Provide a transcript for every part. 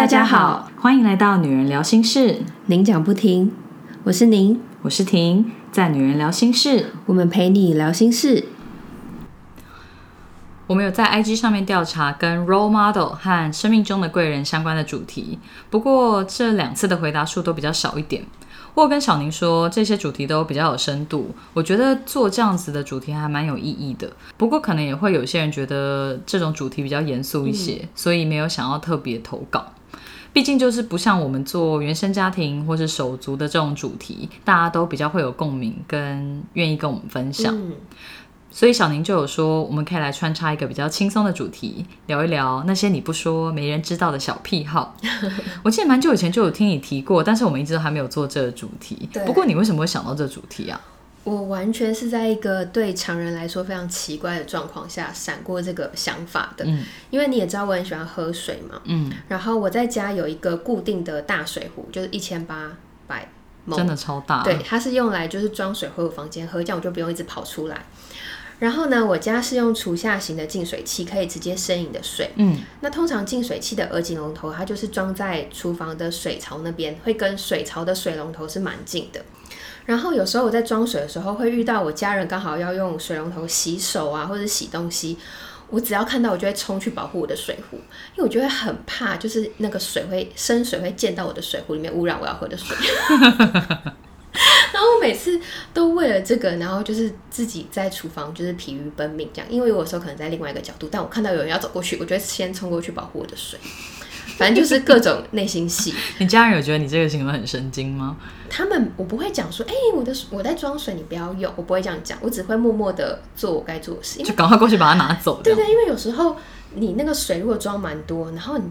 大家好，欢迎来到女人聊心事，您讲不停，我是您，我是婷，在女人聊心事，我们陪你聊心事。我们有在 IG 上面调查跟 role model 和生命中的贵人相关的主题，不过这两次的回答数都比较少一点。我跟小宁说，这些主题都比较有深度，我觉得做这样子的主题还蛮有意义的。不过可能也会有些人觉得这种主题比较严肃一些，所以没有想要特别投稿。毕竟就是不像我们做原生家庭或是手足的这种主题，大家都比较会有共鸣，跟愿意跟我们分享。所以小宁就有说，我们可以来穿插一个比较轻松的主题，聊一聊那些你不说没人知道的小癖好。我记得蛮久以前就有听你提过，但是我们一直都还没有做这个主题。不过你为什么会想到这个主题啊？我完全是在一个对常人来说非常奇怪的状况下闪过这个想法的。嗯，因为你也知道我很喜欢喝水嘛。嗯，然后我在家有一个固定的大水壶，就是一千八百，真的超大。对，它是用来就是装水回我房间喝，这样我就不用一直跑出来。然后呢，我家是用厨下型的净水器，可以直接生饮的水。嗯，那通常净水器的耳颈龙头，它就是装在厨房的水槽那边，会跟水槽的水龙头是蛮近的。然后有时候我在装水的时候，会遇到我家人刚好要用水龙头洗手啊，或者洗东西，我只要看到，我就会冲去保护我的水壶，因为我就会很怕，就是那个水会生水会溅到我的水壶里面，污染我要喝的水。然后我每次都为了这个，然后就是自己在厨房就是疲于奔命这样，因为有时候可能在另外一个角度，但我看到有人要走过去，我就会先冲过去保护我的水。反正就是各种内心戏。你家人有觉得你这个行为很神经吗？他们我不会讲说，哎，我的我在装水，你不要用，我不会这样讲，我只会默默的做我该做的事，就赶快过去把它拿走。对对，因为有时候你那个水如果装蛮多，然后你。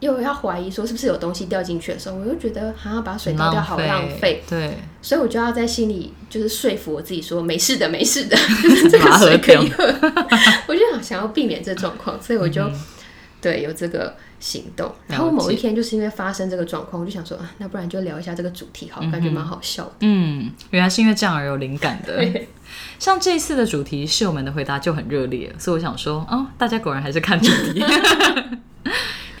又要怀疑说是不是有东西掉进去的时候，我又觉得好像把水倒掉好浪费，对，所以我就要在心里就是说服我自己说没事的，没事的，这个水可以喝。我就想想要避免这状况，所以我就对有这个行动。然后某一天就是因为发生这个状况，我就想说啊，那不然就聊一下这个主题，好，感觉蛮好笑的。嗯，原来是因为这样而有灵感的。像这次的主题，室友们的回答就很热烈，所以我想说，哦，大家果然还是看主题。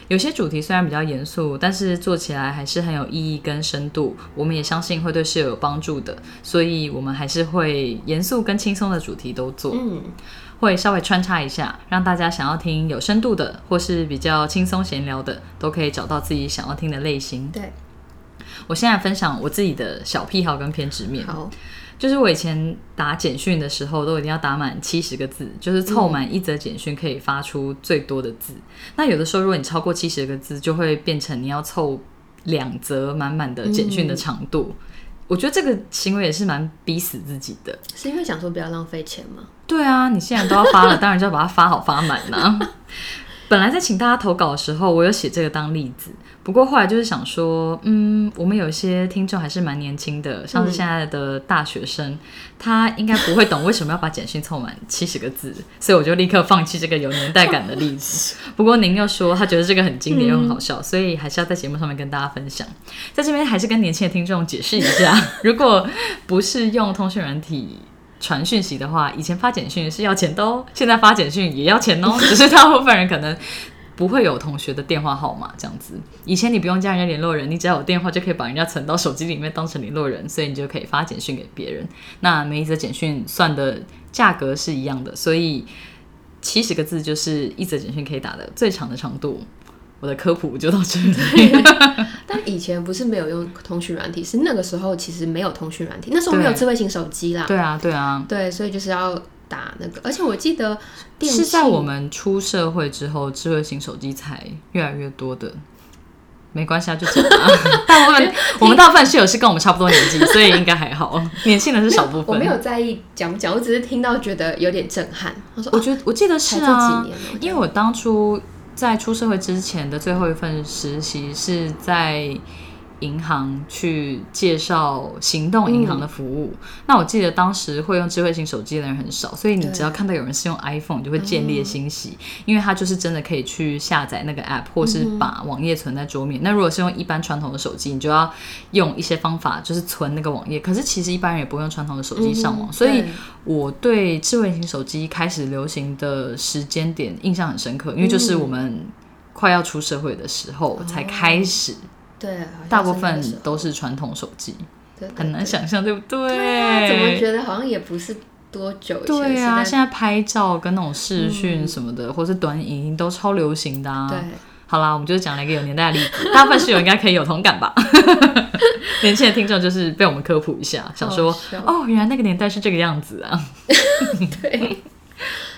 有些主题虽然比较严肃，但是做起来还是很有意义跟深度。我们也相信会对室友有帮助的，所以我们还是会严肃跟轻松的主题都做，嗯，会稍微穿插一下，让大家想要听有深度的，或是比较轻松闲聊的，都可以找到自己想要听的类型。对，我现在分享我自己的小癖好跟偏执面。好。就是我以前打简讯的时候，都一定要打满七十个字，就是凑满一则简讯可以发出最多的字。那有的时候，如果你超过七十个字，就会变成你要凑两则满满的简讯的长度。我觉得这个行为也是蛮逼死自己的。是因为想说不要浪费钱吗？对啊，你现在都要发了，当然就要把它发好发满呐。本来在请大家投稿的时候，我有写这个当例子。不过后来就是想说，嗯，我们有些听众还是蛮年轻的，像是现在的大学生，他应该不会懂为什么要把简讯凑满 七十个字，所以我就立刻放弃这个有年代感的例子。不过您又说他觉得这个很经典又很好笑，所以还是要在节目上面跟大家分享。在这边还是跟年轻的听众解释一下，如果不是用通讯软体。传讯息的话，以前发简讯是要钱的哦，现在发简讯也要钱哦。只是大部分人可能不会有同学的电话号码这样子。以前你不用加人家联络人，你只要有电话就可以把人家存到手机里面当成联络人，所以你就可以发简讯给别人。那每一则简讯算的价格是一样的，所以七十个字就是一则简讯可以打的最长的长度。我的科普就到这里。但以前不是没有用通讯软体，是那个时候其实没有通讯软体，那时候没有智慧型手机啦。对啊，对啊，对，所以就是要打那个。而且我记得是在我们出社会之后，智慧型手机才越来越多的。没关系啊，就这样。大部分我们大部分室友是跟我们差不多年纪，所以应该还好。年轻人是少部分。我没有在意讲不讲，我只是听到觉得有点震撼。我说，我觉得我记得是啊，因为我当初。在出社会之前的最后一份实习是在。银行去介绍行动银行的服务，那我记得当时会用智慧型手机的人很少，所以你只要看到有人是用 iPhone，就会建立欣喜，因为它就是真的可以去下载那个 App，或是把网页存在桌面。那如果是用一般传统的手机，你就要用一些方法，就是存那个网页。可是其实一般人也不用传统的手机上网，所以我对智慧型手机开始流行的时间点印象很深刻，因为就是我们。快要出社会的时候才开始，对，大部分都是传统手机，很难想象，对不对？对怎么觉得好像也不是多久？对啊，现在拍照跟那种视讯什么的，或是短影音都超流行的啊。对，好啦，我们就是讲了一个有年代的例子，大部分室友应该可以有同感吧？年轻的听众就是被我们科普一下，想说哦，原来那个年代是这个样子啊。对。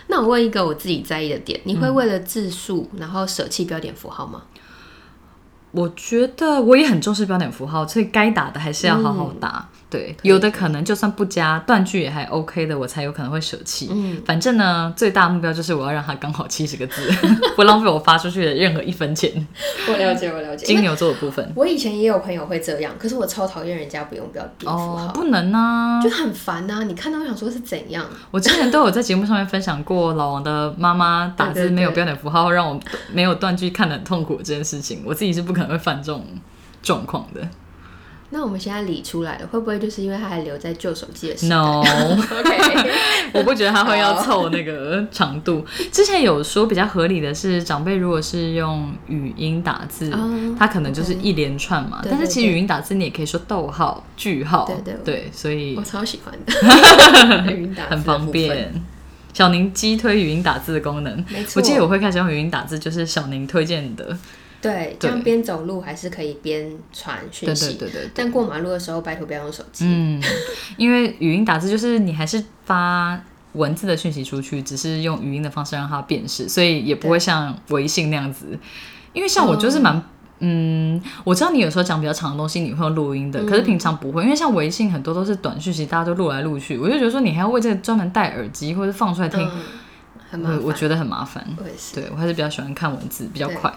那我问一个我自己在意的点，你会为了字数然后舍弃标点符号吗？我觉得我也很重视标点符号，所以该打的还是要好好打。对，有的可能就算不加断句也还 OK 的，我才有可能会舍弃。嗯，反正呢，最大目标就是我要让它刚好七十个字，不浪费我发出去的任何一分钱。我了解，我了解。金牛座的部分，我以前也有朋友会这样，可是我超讨厌人家不用标点符号，不能啊，就很烦啊！你看到我想说是怎样？我之前都有在节目上面分享过老王的妈妈打字没有标点符号，让我没有断句看得很痛苦这件事情，我自己是不可能会犯这种状况的。那我们现在理出来了，会不会就是因为他还留在旧手机的时代？No，OK，我不觉得他会要凑那个长度。之前有说比较合理的是，长辈如果是用语音打字，他可能就是一连串嘛。但是其实语音打字你也可以说逗号、句号，对对对，所以我超喜欢的 语音打字，很方便。小宁击推语音打字的功能，没错。我记得我会开始用语音打字，就是小宁推荐的。对，这样边走路还是可以边传讯息。对对对对。但过马路的时候，拜托不要用手机。嗯，因为语音打字就是你还是发文字的讯息出去，只是用语音的方式让它辨识，所以也不会像微信那样子。因为像我就是蛮，嗯，我知道你有时候讲比较长的东西你会用录音的，可是平常不会，因为像微信很多都是短讯息，大家都录来录去，我就觉得说你还要为这个专门戴耳机或者放出来听，很麻烦。我觉得很麻烦。我。对我还是比较喜欢看文字，比较快。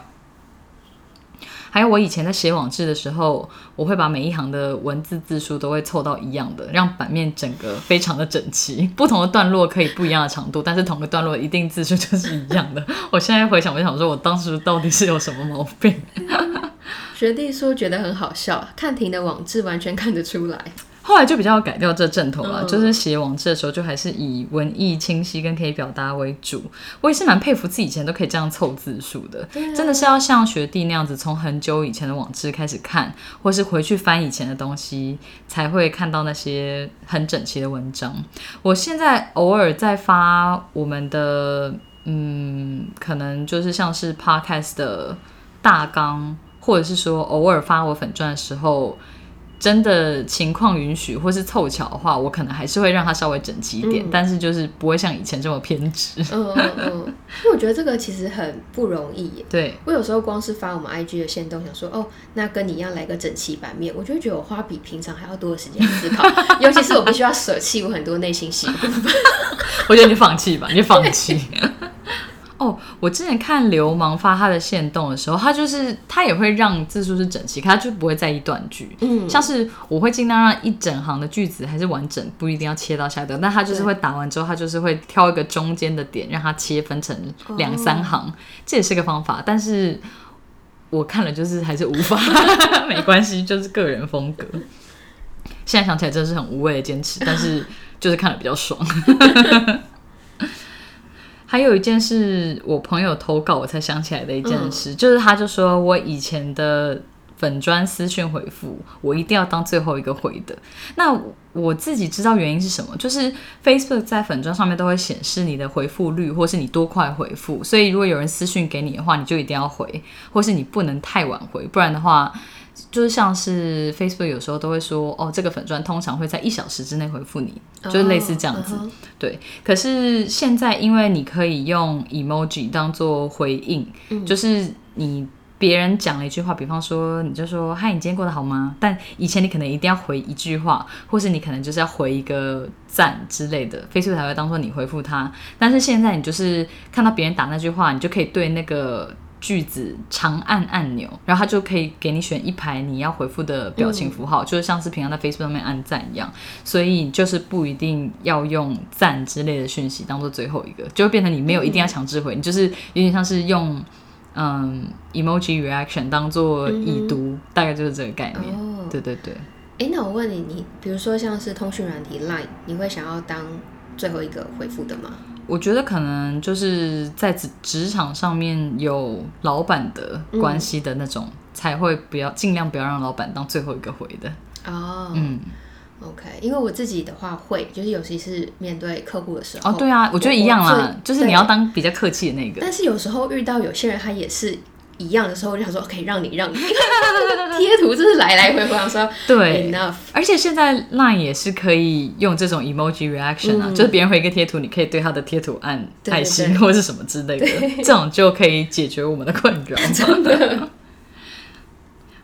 还有我以前在写网志的时候，我会把每一行的文字字数都会凑到一样的，让版面整个非常的整齐。不同的段落可以不一样的长度，但是同个段落一定字数就是一样的。我现在回想，我想说我当时到底是有什么毛病？学弟说觉得很好笑，看婷的网志完全看得出来。后来就比较改掉这阵头了，就是写网志的时候，就还是以文艺清晰跟可以表达为主。我也是蛮佩服自己以前都可以这样凑字数的，真的是要像学弟那样子，从很久以前的网志开始看，或是回去翻以前的东西，才会看到那些很整齐的文章。我现在偶尔在发我们的，嗯，可能就是像是 podcast 的大纲，或者是说偶尔发我粉钻的时候。真的情况允许或是凑巧的话，我可能还是会让它稍微整齐一点，但是就是不会像以前这么偏执。嗯嗯嗯，因为我觉得这个其实很不容易耶。对，我有时候光是发我们 IG 的线动，想说哦，那跟你一样来个整齐版面，我就会觉得我花比平常还要多的时间思考，尤其是我必须要舍弃我很多内心戏。我觉得你放弃吧，你放弃。哦，我之前看流氓发他的线动的时候，他就是他也会让字数是整齐，可他就不会在意断句。嗯，像是我会尽量让一整行的句子还是完整，不一定要切到下段，但他就是会打完之后，他就是会挑一个中间的点，让它切分成两三行，这也是个方法。但是我看了就是还是无法，没关系，就是个人风格。现在想起来真的是很无谓的坚持，但是就是看了比较爽。还有一件事，我朋友投稿我才想起来的一件事，就是他就说我以前的粉砖私讯回复，我一定要当最后一个回的。那我自己知道原因是什么，就是 Facebook 在粉砖上面都会显示你的回复率，或是你多快回复，所以如果有人私讯给你的话，你就一定要回，或是你不能太晚回，不然的话。就是像是 Facebook 有时候都会说，哦，这个粉钻通常会在一小时之内回复你，就是类似这样子。对，可是现在因为你可以用 emoji 当做回应，就是你别人讲了一句话，比方说你就说嗨，你今天过得好吗？但以前你可能一定要回一句话，或是你可能就是要回一个赞之类的，Facebook 才会当做你回复他。但是现在你就是看到别人打那句话，你就可以对那个。句子长按按钮，然后它就可以给你选一排你要回复的表情符号，就是像是平常在 Facebook 上面按赞一样，所以就是不一定要用赞之类的讯息当做最后一个，就会变成你没有一定要强制回，你就是有点像是用嗯 emoji reaction 当做已读，大概就是这个概念。对对对。哎，那我问你，你比如说像是通讯软体 Line，你会想要当最后一个回复的吗？我觉得可能就是在职职场上面有老板的关系的那种，才会不要尽量不要让老板当最后一个回的。哦，嗯，OK，因为我自己的话会，就是尤其是面对客户的时候。哦，对啊，我觉得一样啦，就是你要当比较客气的那个。但是有时候遇到有些人，他也是。一样的时候，我就想说，可以让你让你 贴图，就是来来回回，我说对。而且现在 Line 也是可以用这种 emoji reaction 啊，就是别人回一个贴图，你可以对他的贴图按爱心或是什么之类的，这种就可以解决我们的困扰。真的。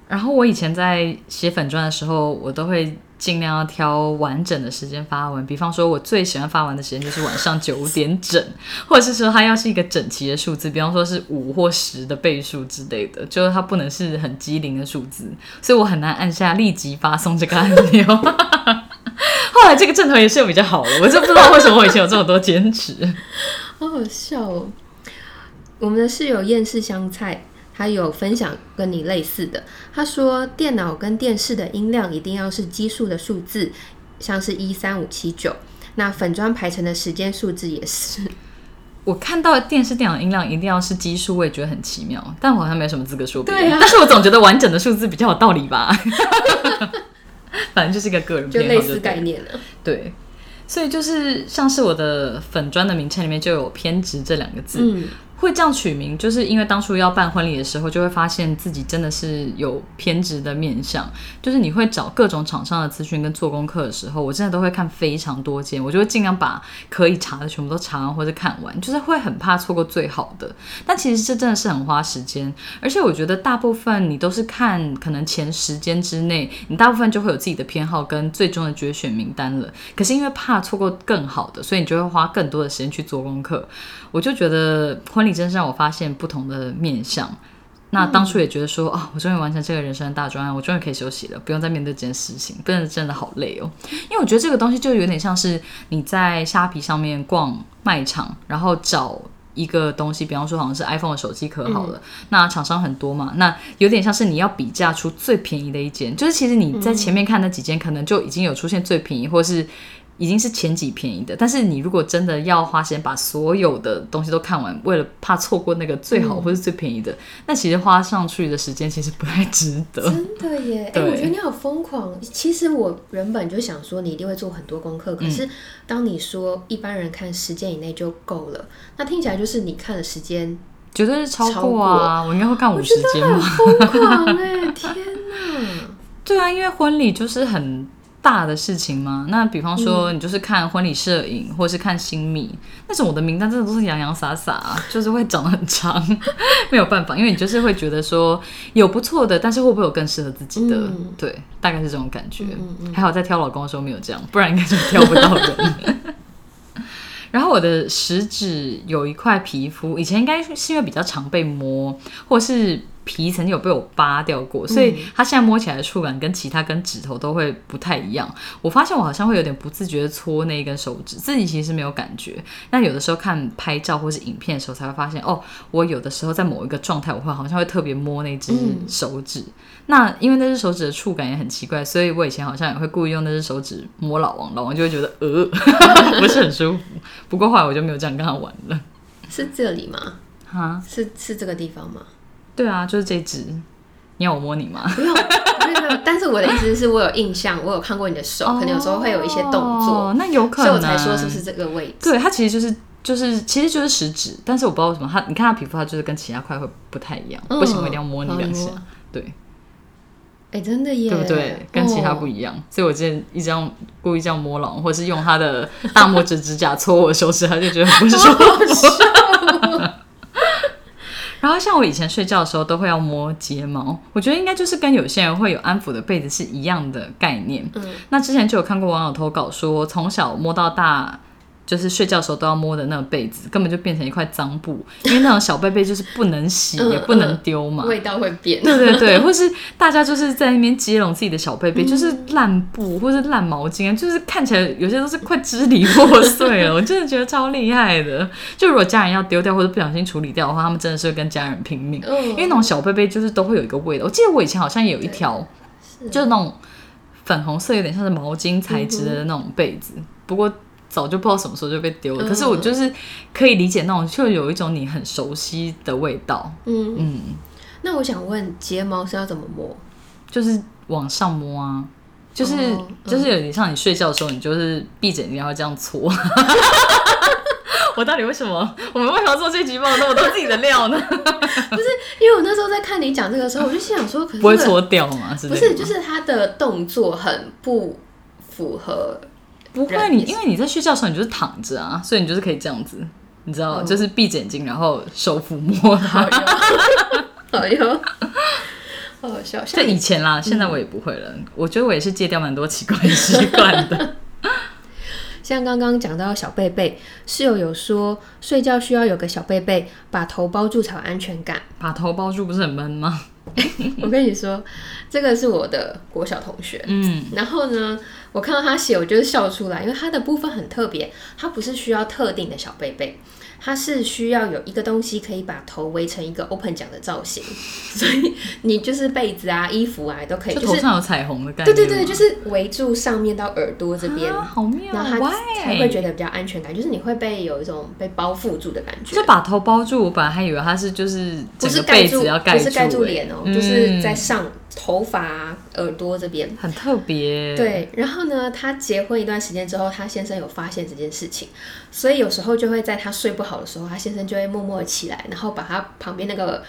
然后我以前在写粉砖的时候，我都会。尽量要挑完整的时间发文，比方说，我最喜欢发完的时间就是晚上九点整，或者是说它要是一个整齐的数字，比方说是五或十的倍数之类的，就是它不能是很机灵的数字，所以我很难按下立即发送这个按钮。后来这个阵头也是有比较好的，我就不知道为什么我以前有这么多坚持，好好笑哦。我们的室友厌世香菜。他有分享跟你类似的，他说电脑跟电视的音量一定要是奇数的数字，像是一三五七九。那粉砖排成的时间数字也是。我看到电视、电脑音量一定要是奇数，我也觉得很奇妙，但我好像没什么资格说。对啊。但是我总觉得完整的数字比较有道理吧。反正就是一个个人就类似概念了。对。所以就是像是我的粉砖的名称里面就有偏执这两个字。嗯。会这样取名，就是因为当初要办婚礼的时候，就会发现自己真的是有偏执的面相。就是你会找各种厂商的资讯跟做功课的时候，我真的都会看非常多间，我就会尽量把可以查的全部都查完或者看完，就是会很怕错过最好的。但其实这真的是很花时间，而且我觉得大部分你都是看可能前十间之内，你大部分就会有自己的偏好跟最终的决选名单了。可是因为怕错过更好的，所以你就会花更多的时间去做功课。我就觉得婚礼真是让我发现不同的面相。那当初也觉得说，哦，我终于完成这个人生的大专案，我终于可以休息了，不用再面对这件事情，真的真的好累哦。因为我觉得这个东西就有点像是你在虾皮上面逛卖场，然后找一个东西，比方说好像是 iPhone 的手机壳好了，那厂商很多嘛，那有点像是你要比价出最便宜的一间，就是其实你在前面看那几间，可能就已经有出现最便宜，或是。已经是前几便宜的，但是你如果真的要花时间把所有的东西都看完，为了怕错过那个最好或是最便宜的，那其实花上去的时间其实不太值得。真的耶！哎，我觉得你好疯狂。其实我原本就想说你一定会做很多功课，可是当你说一般人看十间以内就够了，那听起来就是你看的时间绝对是超过啊！我应该会看五十间吧？疯狂哎！天哪！对啊，因为婚礼就是很。大的事情吗？那比方说，你就是看婚礼摄影，或者是看新密那种，我的名单真的都是洋洋洒洒，就是会长得很长，没有办法，因为你就是会觉得说有不错的，但是会不会有更适合自己的？对，大概是这种感觉。还好在挑老公的时候没有这样，不然应该就挑不到人。然后我的食指有一块皮肤，以前应该是因为比较常被摸，或是。皮曾经有被我扒掉过，所以它现在摸起来的触感跟其他跟指头都会不太一样。我发现我好像会有点不自觉的搓那一根手指，自己其实没有感觉。但有的时候看拍照或是影片的时候，才会发现哦，我有的时候在某一个状态，我会好像会特别摸那只手指。那因为那只手指的触感也很奇怪，所以我以前好像也会故意用那只手指摸老王，老王就会觉得呃 不是很舒服。不过后来我就没有这样跟他玩了。是这里吗？哈，是是这个地方吗？对啊，就是这只。你要我摸你吗？不用，但是我的意思是我有印象，我有看过你的手，可能有时候会有一些动作，那有可能，所以我才说是不是这个位置？对，它其实就是就是其实就是食指，但是我不知道为什么它，你看它皮肤，它就是跟其他块会不太一样，不行，我一定要摸你两下。对，哎，真的耶，对不对？跟其他不一样，所以我之前一直用故意这样摸狼，或者是用他的大拇指指甲搓我的手指，他就觉得不舒服。然后像我以前睡觉的时候都会要摸睫毛，我觉得应该就是跟有些人会有安抚的被子是一样的概念。嗯，那之前就有看过网友投稿说，从小摸到大。就是睡觉的时候都要摸的那个被子，根本就变成一块脏布，因为那种小被被就是不能洗 也不能丢嘛，味道会变。对对对，或是大家就是在那边接拢自己的小被被，就是烂布或是烂毛巾啊，就是看起来有些都是快支离破碎了。我真的觉得超厉害的。就如果家人要丢掉或者不小心处理掉的话，他们真的是会跟家人拼命，因为那种小被被就是都会有一个味道。我记得我以前好像也有一条，就是那种粉红色有点像是毛巾材质的那种被子，不过。早就不知道什么时候就被丢了。可是我就是可以理解那种，就有一种你很熟悉的味道。嗯嗯。那我想问，睫毛是要怎么摸？就是往上摸啊，就是就是有点像你睡觉的时候，你就是闭着眼睛要这样搓。我到底为什么？我们为什么做这集报那么多自己的料呢？不是，因为我那时候在看你讲这个时候，我就心想说，不会搓掉吗？不是，就是他的动作很不符合。不会，你因为你在睡觉的时候，你就是躺着啊，所以你就是可以这样子，你知道，就是闭眼睛，然后手抚摸它。好哟，好笑。这以前啦，现在我也不会了。我觉得我也是戒掉蛮多奇怪的习惯的。像刚刚讲到小贝贝，室友有说睡觉需要有个小贝贝把头包住才有安全感。把头包住不是很闷吗？我跟你说，这个是我的国小同学。嗯，然后呢，我看到他写，我就是笑出来，因为他的部分很特别，他不是需要特定的小贝贝。它是需要有一个东西可以把头围成一个 open 奖的造型，所以你就是被子啊、衣服啊都可以，就头上有彩虹的感觉。对对对，就是围住上面到耳朵这边，好妙，然后它才会觉得比较安全感，就是你会被有一种被包覆住的感觉。就把头包住，我本来还以为它是就是不是盖住，不是盖住脸哦，就是在上。头发、耳朵这边很特别。对，然后呢，他结婚一段时间之后，他先生有发现这件事情，所以有时候就会在他睡不好的时候，他先生就会默默起来，然后把他旁边那个。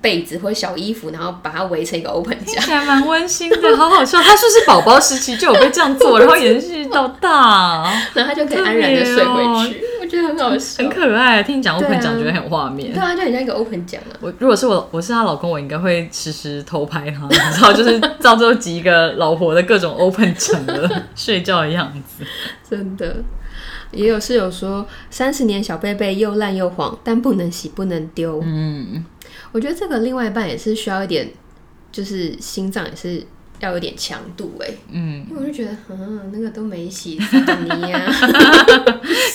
被子或者小衣服，然后把它围成一个 open 夹，起来蛮温馨的，好好笑。他说是宝宝时期就有被这样做，然后延续到大，然后他就可以安然的睡回去。我觉得很好笑，很可爱。听你讲 open 讲，觉得很有画面。对啊，就很像一个 open 讲啊。我如果是我，我是她老公，我应该会时时偷拍他，然后就是到最后集一个老婆的各种 open 讲的 睡觉的样子。真的，也有室友说，三十年小贝贝又烂又黄，但不能洗，不能丢。嗯。我觉得这个另外一半也是需要一点，就是心脏也是要有点强度哎，嗯，因为我就觉得，嗯，那个都没洗，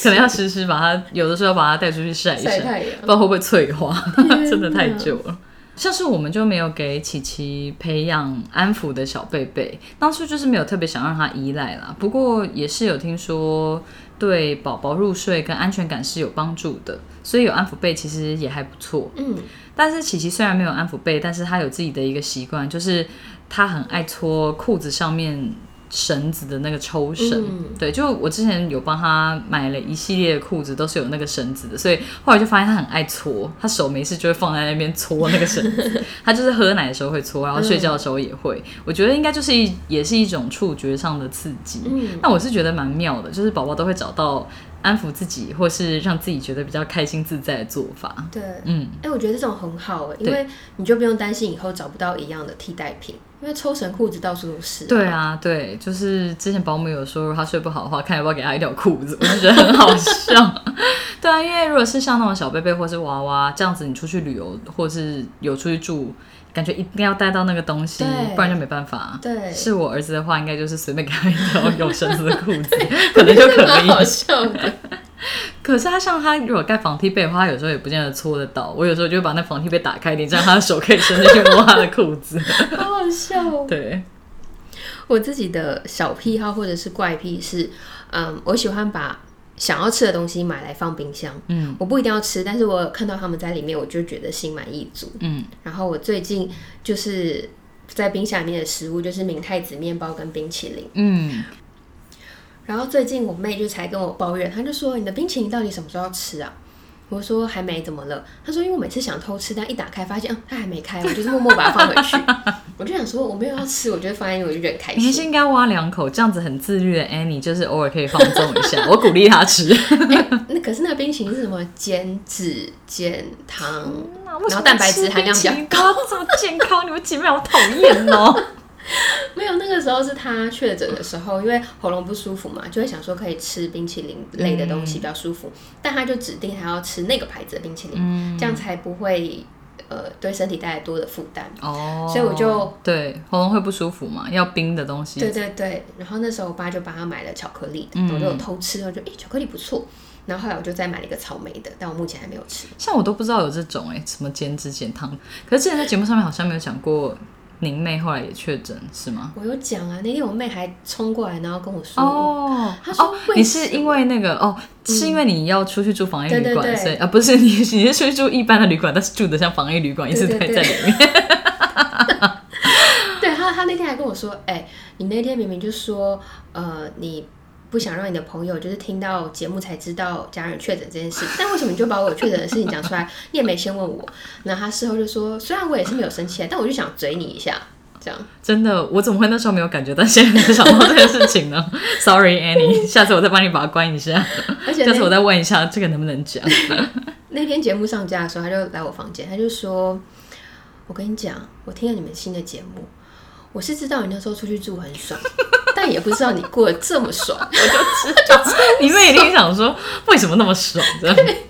可能要时时把它，有的时候要把它带出去晒一晒，不知道会不会脆化，真的太久了。像是我们就没有给琪琪培养安抚的小贝贝，当初就是没有特别想让他依赖啦。不过也是有听说对宝宝入睡跟安全感是有帮助的，所以有安抚被其实也还不错，嗯。但是琪琪虽然没有安抚背，但是她有自己的一个习惯，就是她很爱搓裤子上面绳子的那个抽绳。对，就我之前有帮她买了一系列的裤子，都是有那个绳子的，所以后来就发现她很爱搓，她手没事就会放在那边搓那个绳子。他就是喝奶的时候会搓，然后睡觉的时候也会。我觉得应该就是一也是一种触觉上的刺激。那我是觉得蛮妙的，就是宝宝都会找到。安抚自己，或是让自己觉得比较开心自在的做法。对，嗯，哎，我觉得这种很好哎，因为你就不用担心以后找不到一样的替代品，因为抽绳裤子到处都是。对啊，对，就是之前保姆有说，他睡不好的话，看要不要给他一条裤子，我就觉得很好笑。对啊，因为如果是像那种小贝贝或是娃娃这样子，你出去旅游或是有出去住。感觉一定要带到那个东西，不然就没办法。对，是我儿子的话，应该就是随便给他一条有绳子的裤子，可能就可以。好笑的。可是他像他如果盖防踢被的话，他有时候也不见得搓得到。我有时候就会把那防踢被打开一点，这样他的手可以伸进去摸他的裤子。好好笑。对，我自己的小癖好或者是怪癖是，嗯，我喜欢把。想要吃的东西买来放冰箱，嗯，我不一定要吃，但是我看到他们在里面，我就觉得心满意足，嗯。然后我最近就是在冰箱里面的食物就是明太子面包跟冰淇淋，嗯。然后最近我妹就才跟我抱怨，她就说：“你的冰淇淋到底什么时候要吃啊？”我说还没怎么了，她说因为我每次想偷吃，但一打开发现，嗯，它还没开，我就是默默把它放回去。我就想说我没有要吃，我觉得放在那我就觉得开心。你是应该挖两口，这样子很自律的 Annie，就是偶尔可以放纵一下。我鼓励她吃。那可是那个冰淇淋是什么？减脂、减糖，然后蛋白质含量比较高，这么健康，你们姐妹好讨厌哦。没有，那个时候是他确诊的时候，因为喉咙不舒服嘛，就会想说可以吃冰淇淋类的东西比较舒服，但他就指定他要吃那个牌子的冰淇淋，这样才不会呃对身体带来多的负担。哦，所以我就对喉咙会不舒服嘛，要冰的东西。对对对，然后那时候我爸就帮他买了巧克力，我就偷吃，我就诶巧克力不错，然后后来我就再买了一个草莓的，但我目前还没有吃。像我都不知道有这种哎什么减脂减糖，可是之前在节目上面好像没有讲过。您妹后来也确诊是吗？我有讲啊，那天我妹还冲过来，然后跟我说，哦，她说你是因为那个哦，是因为你要出去住防疫旅馆，所以啊，不是你你是出去住一般的旅馆，但是住的像防疫旅馆，一直在在里面。对他，他那天还跟我说，哎，你那天明明就说，呃，你。不想让你的朋友就是听到节目才知道家人确诊这件事，但为什么你就把我确诊的事情讲出来？你也没先问我。那他事后就说，虽然我也是没有生气，但我就想嘴你一下，这样。真的，我怎么会那时候没有感觉到，现在才想到这个事情呢？Sorry Annie，下次我再帮你把它关一下。而且下次我再问一下，这个能不能讲？那天节目上架的时候，他就来我房间，他就说：“我跟你讲，我听了你们新的节目。”我是知道你那时候出去住很爽，但也不知道你过得这么爽。我就知道，你们一定想说为什么那么爽？对。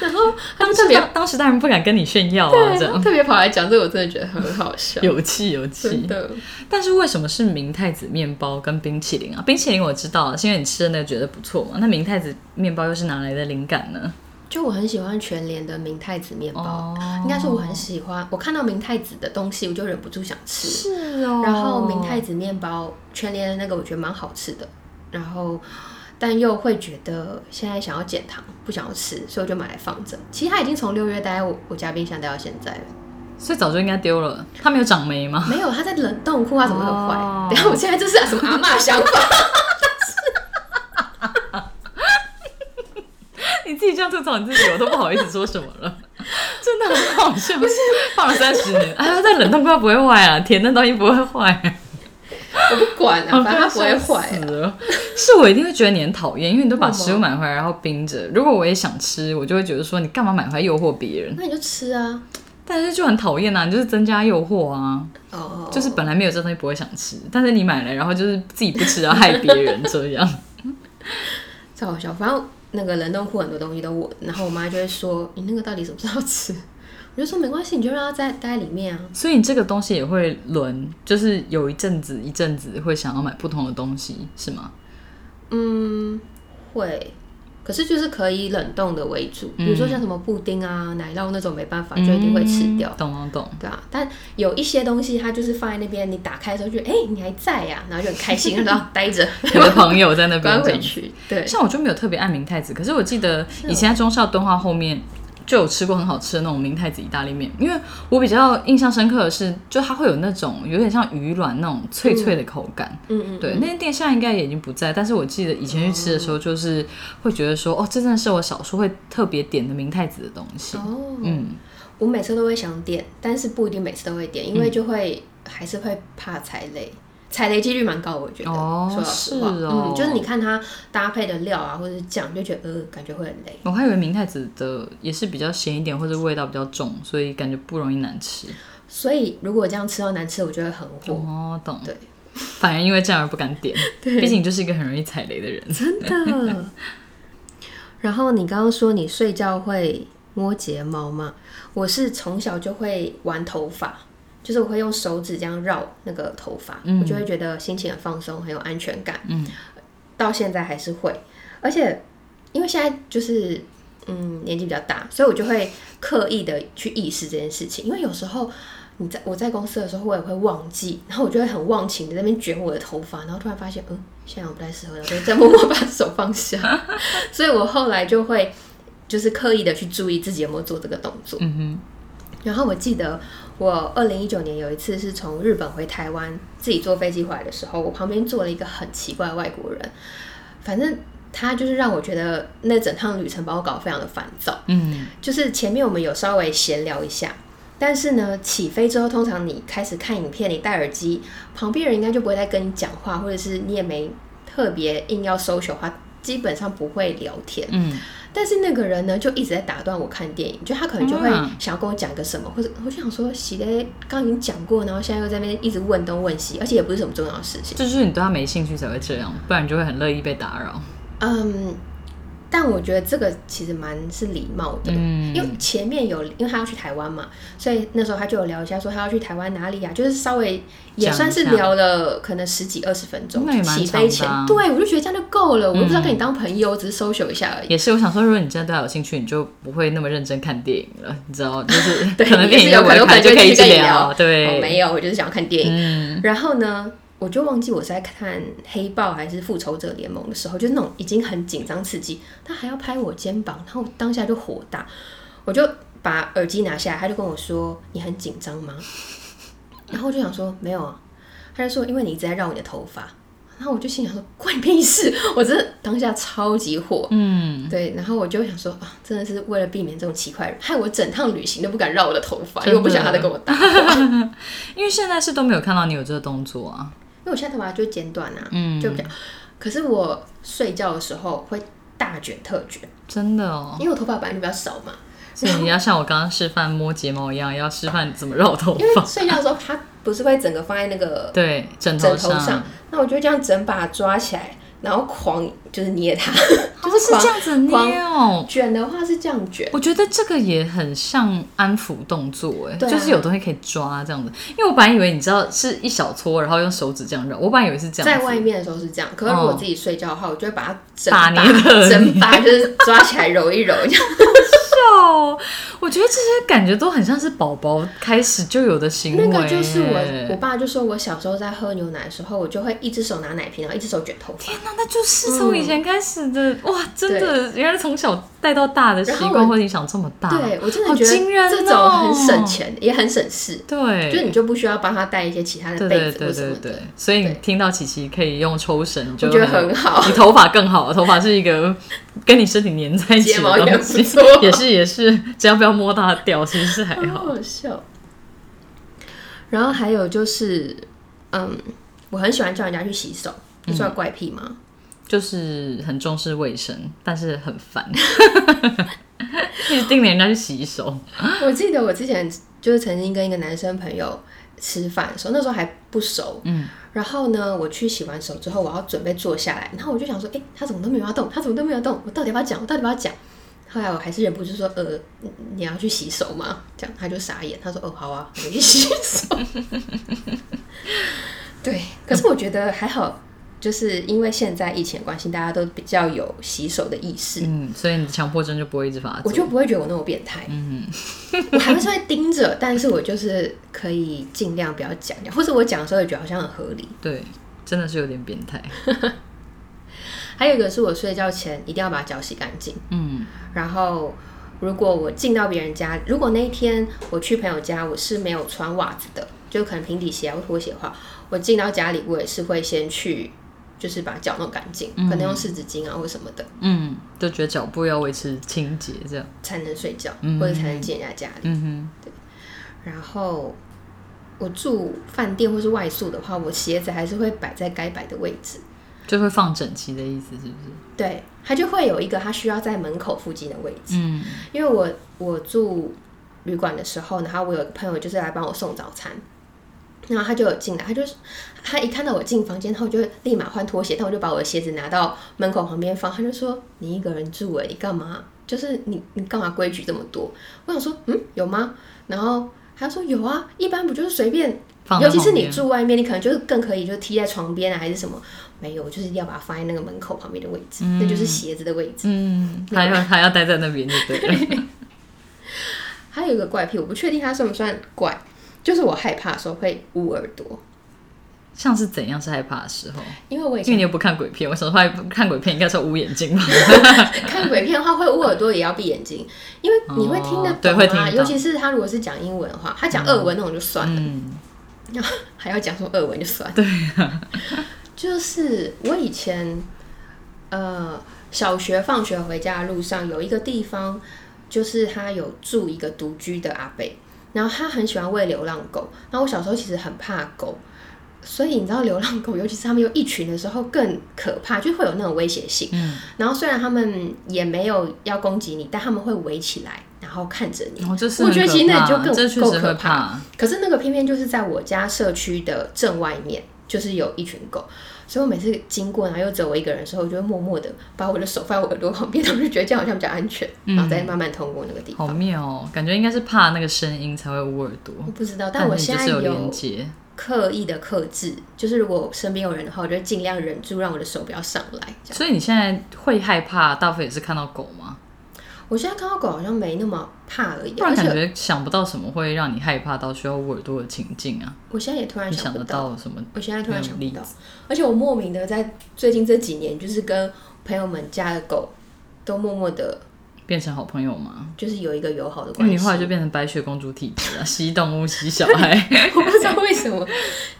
然后他们特别，当时当然不敢跟你炫耀啊，这样特别跑来讲这，我真的觉得很好笑，有气有气的。但是为什么是明太子面包跟冰淇淋啊？冰淇淋我知道，是因为你吃的那个觉得不错嘛。那明太子面包又是哪来的灵感呢？就我很喜欢全联的明太子面包，应该说我很喜欢。我看到明太子的东西，我就忍不住想吃。是哦。然后明太子面包全联的那个，我觉得蛮好吃的。然后，但又会觉得现在想要减糖，不想要吃，所以我就买来放着。其实它已经从六月待在我我家冰箱待到现在了，所以早就应该丢了。它没有长霉吗？没有，它在冷冻库，它怎么会坏？等下我现在就是什么阿妈想法？你自己这样吐槽你自己，我都不好意思说什么了。真的很好笑，不是放了三十年，哎呀，在冷冻库不会坏啊，甜的东西不会坏。我不管啊，反正它不会坏。是我一定会觉得你很讨厌，因为你都把食物买回来然后冰着。如果我也想吃，我就会觉得说你干嘛买回来诱惑别人？那你就吃啊。但是就很讨厌呐，你就是增加诱惑啊。哦。就是本来没有这东西不会想吃，但是你买了，然后就是自己不吃啊，害别人这样。超好笑，反正。那个冷冻库很多东西都我，然后我妈就会说：“你那个到底什么时候吃？” 我就说：“没关系，你就让它在待在里面啊。”所以你这个东西也会轮，就是有一阵子一阵子会想要买不同的东西，是吗？嗯，会。可是就是可以冷冻的为主，比如说像什么布丁啊、奶酪那种，没办法就一定会吃掉。懂懂懂，对啊。但有一些东西它就是放在那边，你打开的时候就哎你还在呀，然后就很开心，然后待着。有的朋友在那边 回去。对，像我就没有特别爱明太子，可是我记得以前在中校敦化后面。就有吃过很好吃的那种明太子意大利面，因为我比较印象深刻的是，就它会有那种有点像鱼卵那种脆脆的口感。嗯嗯。对，那间店现在应该也已经不在，但是我记得以前去吃的时候，就是会觉得说，哦，这真的是我少数会特别点的明太子的东西。哦。嗯，我每次都会想点，但是不一定每次都会点，因为就会还是会怕踩雷。踩雷几率蛮高，我觉得。哦，说实话，嗯，就是你看它搭配的料啊，或者是酱，就觉得呃，感觉会很雷。我还以为明太子的也是比较咸一点，或者味道比较重，所以感觉不容易难吃。所以如果这样吃到难吃，我就会很火。哦，懂。对，反而因为这样而不敢点。对，毕竟你就是一个很容易踩雷的人。真的。然后你刚刚说你睡觉会摸睫毛吗？我是从小就会玩头发。就是我会用手指这样绕那个头发，我就会觉得心情很放松，很有安全感。嗯，到现在还是会，而且因为现在就是嗯年纪比较大，所以我就会刻意的去意识这件事情。因为有时候你在我在公司的时候，我也会忘记，然后我就会很忘情的在那边卷我的头发，然后突然发现，嗯，现在我不太适合了，就再默默把手放下。所以我后来就会就是刻意的去注意自己有没有做这个动作。嗯哼，然后我记得。我二零一九年有一次是从日本回台湾，自己坐飞机回来的时候，我旁边坐了一个很奇怪的外国人，反正他就是让我觉得那整趟旅程把我搞得非常的烦躁。嗯，就是前面我们有稍微闲聊一下，但是呢，起飞之后，通常你开始看影片，你戴耳机，旁边人应该就不会再跟你讲话，或者是你也没特别硬要 social 话，基本上不会聊天。嗯。但是那个人呢，就一直在打断我看电影，就他可能就会想要跟我讲个什么，或者我就想说，喜嘞刚已经讲过，然后现在又在那边一直问东问西，而且也不是什么重要的事情。就是你对他没兴趣才会这样，不然你就会很乐意被打扰。嗯，但我觉得这个其实蛮是礼貌的，嗯。因为前面有，因为他要去台湾嘛，所以那时候他就有聊一下，说他要去台湾哪里啊，就是稍微也算是聊了可能十几二十分钟，起飞前，对我就觉得这样就够了，我又不知道跟你当朋友，只是 social 一下而已。也是，我想说，如果你真的对他有兴趣，你就不会那么认真看电影了，你知道，就是 可能电影有可能就可以一直聊，对，没有，我就是想要看电影，然后呢？我就忘记我在看《黑豹》还是《复仇者联盟》的时候，就那种已经很紧张刺激，他还要拍我肩膀，然后当下就火大，我就把耳机拿下来，他就跟我说：“你很紧张吗？” 然后我就想说：“没有啊。”他就说：“因为你一直在绕你的头发。”然后我就心想说：“关你屁事！”我真的当下超级火，嗯，对。然后我就想说：“啊，真的是为了避免这种奇怪人，害我整趟旅行都不敢绕我的头发，因为我不想他再跟我打。因为现在是都没有看到你有这个动作啊。因为我现在头发就剪短啊，就比较。可是我睡觉的时候会大卷特卷，真的哦。因为我头发本来就比较少嘛，所以你要像我刚刚示范摸睫毛一样，要示范怎么绕头发。因为睡觉的时候，它不是会整个放在那个对枕头上，那我就这样整把抓起来。然后狂就是捏它，就是这样子捏哦。卷的话是这样卷，我觉得这个也很像安抚动作，哎，就是有东西可以抓这样子。因为我本来以为你知道是一小撮，然后用手指这样绕，我本来以为是这样。在外面的时候是这样，可是如果自己睡觉的话，我就会把它整把整把 就是抓起来揉一揉这样。哦，我觉得这些感觉都很像是宝宝开始就有的行为。那个就是我，我爸就说我小时候在喝牛奶的时候，我就会一只手拿奶瓶，然后一只手卷头发。天哪，那就是从以前开始的哇！真的，原来从小带到大的习惯会影响这么大。对我真的觉得这种很省钱，也很省事。对，就你就不需要帮他带一些其他的被子或什么的。所以你听到琪琪可以用抽绳，就觉得很好。你 头发更好，头发是一个跟你身体粘在一起的东西，也是也是。只要不要摸到它掉，其实是还好。好笑。然后还有就是，嗯，我很喜欢叫人家去洗手，你算怪癖吗？就是很重视卫生，但是很烦，一直盯着人家去洗手。我记得我之前就是曾经跟一个男生朋友吃饭的时候，那时候还不熟，嗯。然后呢，我去洗完手之后，我要准备坐下来，然后我就想说，哎，他怎么都没有要动？他怎么都没有动？我到底要不要讲？我到底要不要讲？后来我还是忍不住说：“呃，你要去洗手吗？”这样他就傻眼，他说：“哦，好啊，我去洗手。”对，可是我觉得还好，就是因为现在疫情关系，大家都比较有洗手的意识，嗯，所以你强迫症就不会一直发作，我就不会觉得我那么变态，嗯，我还是会盯着，但是我就是可以尽量不要讲，或者我讲的时候也觉得好像很合理，对，真的是有点变态。还有一个是我睡觉前一定要把脚洗干净。嗯，然后如果我进到别人家，如果那一天我去朋友家，我是没有穿袜子的，就可能平底鞋或拖鞋的话，我进到家里我也是会先去，就是把脚弄干净，可能用湿纸巾啊或什么的。嗯，就觉得脚部要维持清洁，这样才能睡觉，或者才能进人家家里。嗯哼，对。然后我住饭店或是外宿的话，我鞋子还是会摆在该摆的位置。就会放整齐的意思，是不是？对，他就会有一个他需要在门口附近的位置。嗯，因为我我住旅馆的时候，然后我有个朋友就是来帮我送早餐，然后他就有进来，他就他一看到我进房间，然后就立马换拖鞋，但我就把我的鞋子拿到门口旁边放，他就说：“你一个人住哎，你干嘛？就是你你干嘛规矩这么多？”我想说：“嗯，有吗？”然后他说：“有啊，一般不就是随便。”尤其是你住外面，你可能就是更可以，就踢在床边啊，还是什么？没有，就是要把它放在那个门口旁边的位置，那就是鞋子的位置。嗯，还要还要待在那边就对了。还有一个怪癖，我不确定它算不算怪，就是我害怕的时候会捂耳朵。像是怎样是害怕的时候？因为我因为你又不看鬼片，我想说看鬼片应该是捂眼睛吧？看鬼片的话会捂耳朵，也要闭眼睛，因为你会听得懂啊。尤其是他如果是讲英文的话，他讲俄文那种就算了。要 还要讲说俄文就算，对啊，就是我以前呃小学放学回家的路上有一个地方，就是他有住一个独居的阿贝，然后他很喜欢喂流浪狗，那我小时候其实很怕狗，所以你知道流浪狗，尤其是他们有一群的时候更可怕，就会有那种威胁性。嗯，然后虽然他们也没有要攻击你，但他们会围起来。然后看着你，我觉得其实那就更够可怕。可是那个偏偏就是在我家社区的正外面，就是有一群狗，所以我每次经过然后又只有我一个人的时候，我就会默默的把我的手放在我耳朵旁边，我就觉得这样好像比较安全，然后再慢慢通过那个地方。好妙哦，感觉应该是怕那个声音才会捂耳朵。我不知道，但我现在有。刻意的克制，就是如果身边有人的话，我就尽量忍住，让我的手不要上来。所以你现在会害怕，大部分也是看到狗吗？我现在看到狗好像没那么怕而已。不然感觉想不到什么会让你害怕到需要捂耳朵的情境啊。我现在也突然想得到什么？我现在突然想不到。而且我莫名的在最近这几年，就是跟朋友们家的狗都默默的。变成好朋友吗？就是有一个友好的关系。你后来就变成白雪公主体质了，吸动物吸小孩。我不知道为什么，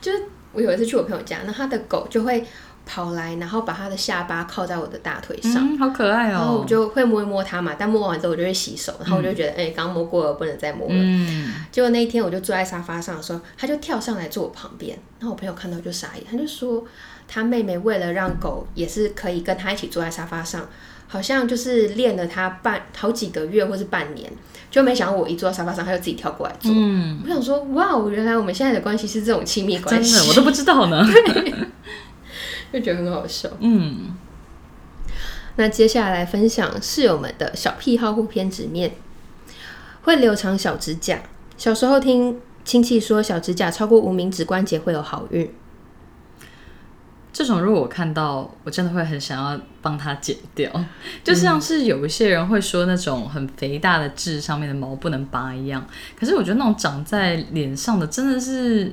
就是我有一次去我朋友家，那他的狗就会跑来，然后把他的下巴靠在我的大腿上，好可爱哦。然后我就会摸一摸它嘛，但摸完之后我就会洗手，然后我就觉得哎，刚摸过了，不能再摸了。嗯。结果那一天我就坐在沙发上的时候，他就跳上来坐我旁边，然后我朋友看到就傻眼，他就说他妹妹为了让狗也是可以跟他一起坐在沙发上。好像就是练了他半好几个月，或是半年，就没想到我一坐到沙发上，他就自己跳过来坐。嗯，我想说，哇，原来我们现在的关系是这种亲密关系，真的我都不知道呢。就觉得很好笑。嗯，那接下来分享室友们的小癖好或偏执面，会留长小指甲。小时候听亲戚说，小指甲超过无名指关节会有好运。这种如果我看到，我真的会很想要帮他剪掉，就像是有一些人会说那种很肥大的痣上面的毛不能拔一样。可是我觉得那种长在脸上的真的是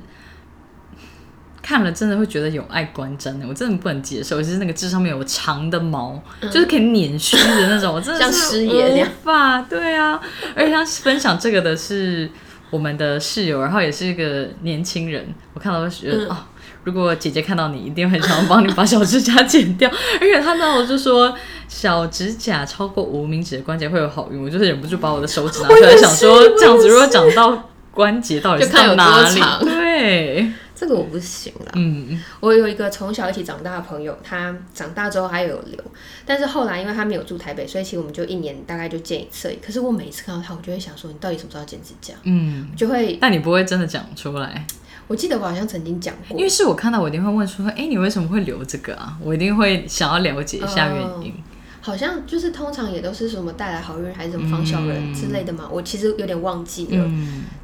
看了真的会觉得有碍观瞻的，我真的不能接受。就是那个痣上面有长的毛，就是可以碾须的那种，我真的是无法。对啊，而且他分享这个的是我们的室友，然后也是一个年轻人，我看到都觉得哦。如果姐姐看到你，一定很想帮你把小指甲剪掉。而且他那我就说，小指甲超过无名指的关节会有好运。我就是忍不住把我的手指拿出来，想说这样子如果长到关节，到底是到哪里？对，这个我不行了。嗯，我有一个从小一起长大的朋友，他长大之后还有留，但是后来因为他没有住台北，所以其实我们就一年大概就见一次。可是我每一次看到他，我就会想说，你到底什么时候剪指甲？嗯，就会，但你不会真的讲出来。我记得我好像曾经讲过，因为是我看到，我一定会问说：“哎，你为什么会留这个啊？”我一定会想要了解一下原因。好像就是通常也都是什么带来好运还是什么防小人之类的嘛。我其实有点忘记了。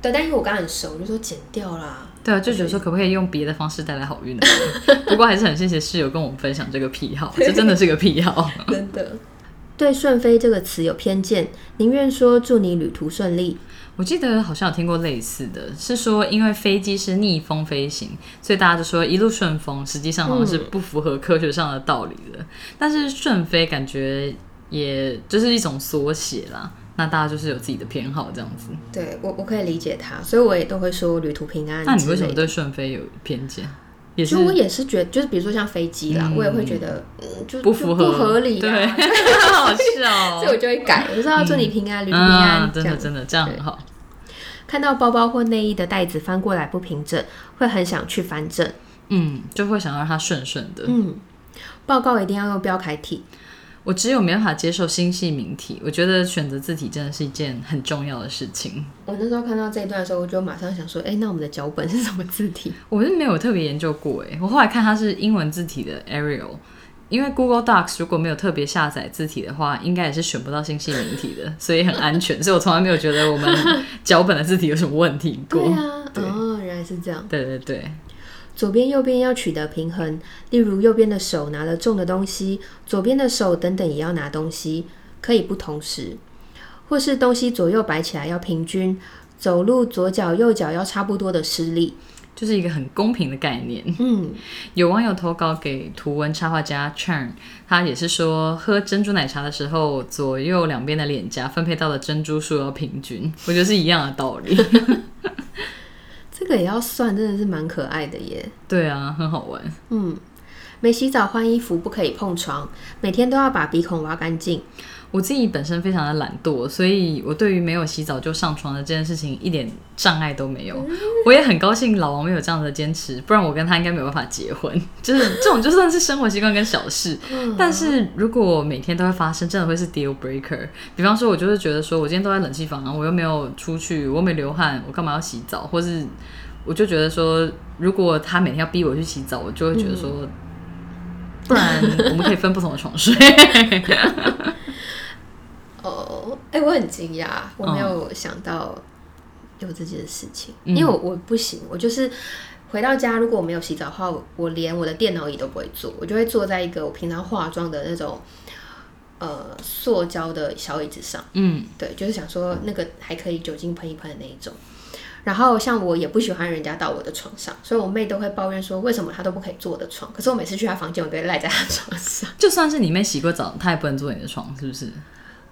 对，但因为我刚很熟，我就说剪掉啦。对啊，就觉得说可不可以用别的方式带来好运呢？不过还是很谢谢室友跟我们分享这个癖好，这真的是个癖好。真的，对“顺飞”这个词有偏见，宁愿说祝你旅途顺利。我记得好像有听过类似的，是说因为飞机是逆风飞行，所以大家就说一路顺风。实际上好像是不符合科学上的道理的。但是顺飞感觉也就是一种缩写啦，那大家就是有自己的偏好这样子。对我我可以理解他，所以我也都会说旅途平安。那你为什么对顺飞有偏见？也是我也是觉得，就是比如说像飞机啦，我也会觉得，嗯，就不符合不合理，对，好笑，所以我就会改，我说要祝你平安，旅途平安，真的真的这样很好。看到包包或内衣的袋子翻过来不平整，会很想去翻正，嗯，就会想让它顺顺的。嗯，报告一定要用标楷体，我只有没办法接受星系名体，我觉得选择字体真的是一件很重要的事情。我那时候看到这一段的时候，我就马上想说，哎，那我们的脚本是什么字体？我是没有特别研究过，哎，我后来看它是英文字体的 Arial。因为 Google Docs 如果没有特别下载字体的话，应该也是选不到星系名体的，所以很安全。所以我从来没有觉得我们脚本的字体有什么问题过。对啊，哦，原来是这样。对对对，左边右边要取得平衡，例如右边的手拿了重的东西，左边的手等等也要拿东西，可以不同时，或是东西左右摆起来要平均，走路左脚右脚要差不多的施力。就是一个很公平的概念。嗯，有网友投稿给图文插画家 Chern，他也是说，喝珍珠奶茶的时候，左右两边的脸颊分配到的珍珠数要平均。我觉得是一样的道理。这个也要算，真的是蛮可爱的耶。对啊，很好玩。嗯，没洗澡换衣服不可以碰床，每天都要把鼻孔挖干净。我自己本身非常的懒惰，所以我对于没有洗澡就上床的这件事情一点障碍都没有。我也很高兴老王没有这样的坚持，不然我跟他应该没有办法结婚。就是这种就算是生活习惯跟小事，但是如果每天都会发生，真的会是 deal breaker。比方说，我就是觉得说我今天都在冷气房，我又没有出去，我没流汗，我干嘛要洗澡？或是我就觉得说，如果他每天要逼我去洗澡，我就会觉得说，不然我们可以分不同的床睡。哦，哎，我很惊讶，我没有想到有这件事情，因为我我不行，我就是回到家如果我没有洗澡的话，我连我的电脑椅都不会坐，我就会坐在一个我平常化妆的那种呃塑胶的小椅子上，嗯，对，就是想说那个还可以酒精喷一喷的那一种。然后像我也不喜欢人家到我的床上，所以我妹都会抱怨说为什么她都不可以坐我的床，可是我每次去她房间，我都会赖在她 床上。就算是你妹洗过澡，她也不能坐你的床，是不是？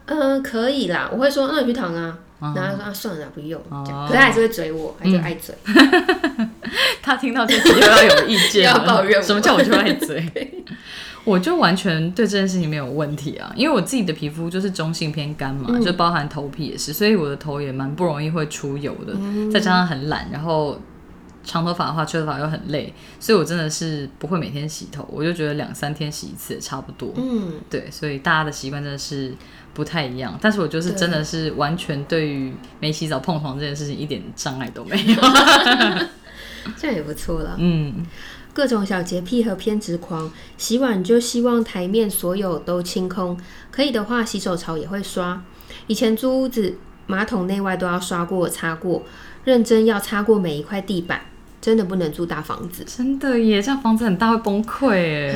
嗯，可以啦，我会说那你去躺啊，然后他说啊算了，不用，可是他还是会追我，他就爱追。他听到这句要有意见，要抱怨，什么叫我就爱追？我就完全对这件事情没有问题啊，因为我自己的皮肤就是中性偏干嘛，就包含头皮也是，所以我的头也蛮不容易会出油的，再加上很懒，然后长头发的话吹头发又很累，所以我真的是不会每天洗头，我就觉得两三天洗一次也差不多。嗯，对，所以大家的习惯真的是。不太一样，但是我就是真的是完全对于没洗澡碰床这件事情一点障碍都没有，这样也不错了。嗯，各种小洁癖和偏执狂，洗碗就希望台面所有都清空，可以的话洗手槽也会刷。以前租屋子，马桶内外都要刷过擦过，认真要擦过每一块地板，真的不能住大房子。真的耶，这样房子很大会崩溃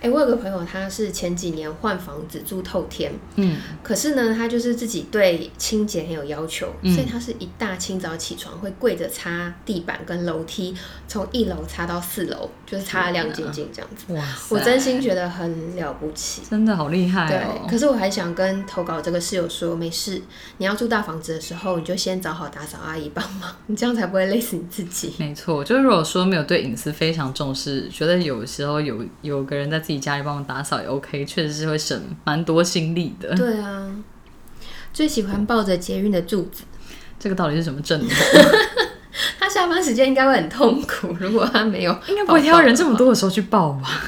哎。哎，我有个朋友，他是前几年换房子住透天，嗯，可是呢，他就是自己对清洁很有要求，所以他是一大清早起床会跪着擦地板跟楼梯，从一楼擦到四楼，就是擦的亮晶晶这样子。哇，我真心觉得很了不起，真的好厉害哦。对，可是我还想跟投稿这个室友说，没事，你要住大房子的时候，你就先找好打扫阿姨帮忙，你这样才不会累死你自己。没错，就是如果说没有对隐私非常重视，觉得有时候有有个人在。自己家里帮忙打扫也 OK，确实是会省蛮多心力的。对啊，最喜欢抱着捷运的柱子，这个到底是什么症？他下班时间应该会很痛苦，如果他没有，应该不会挑人这么多的时候去抱吧？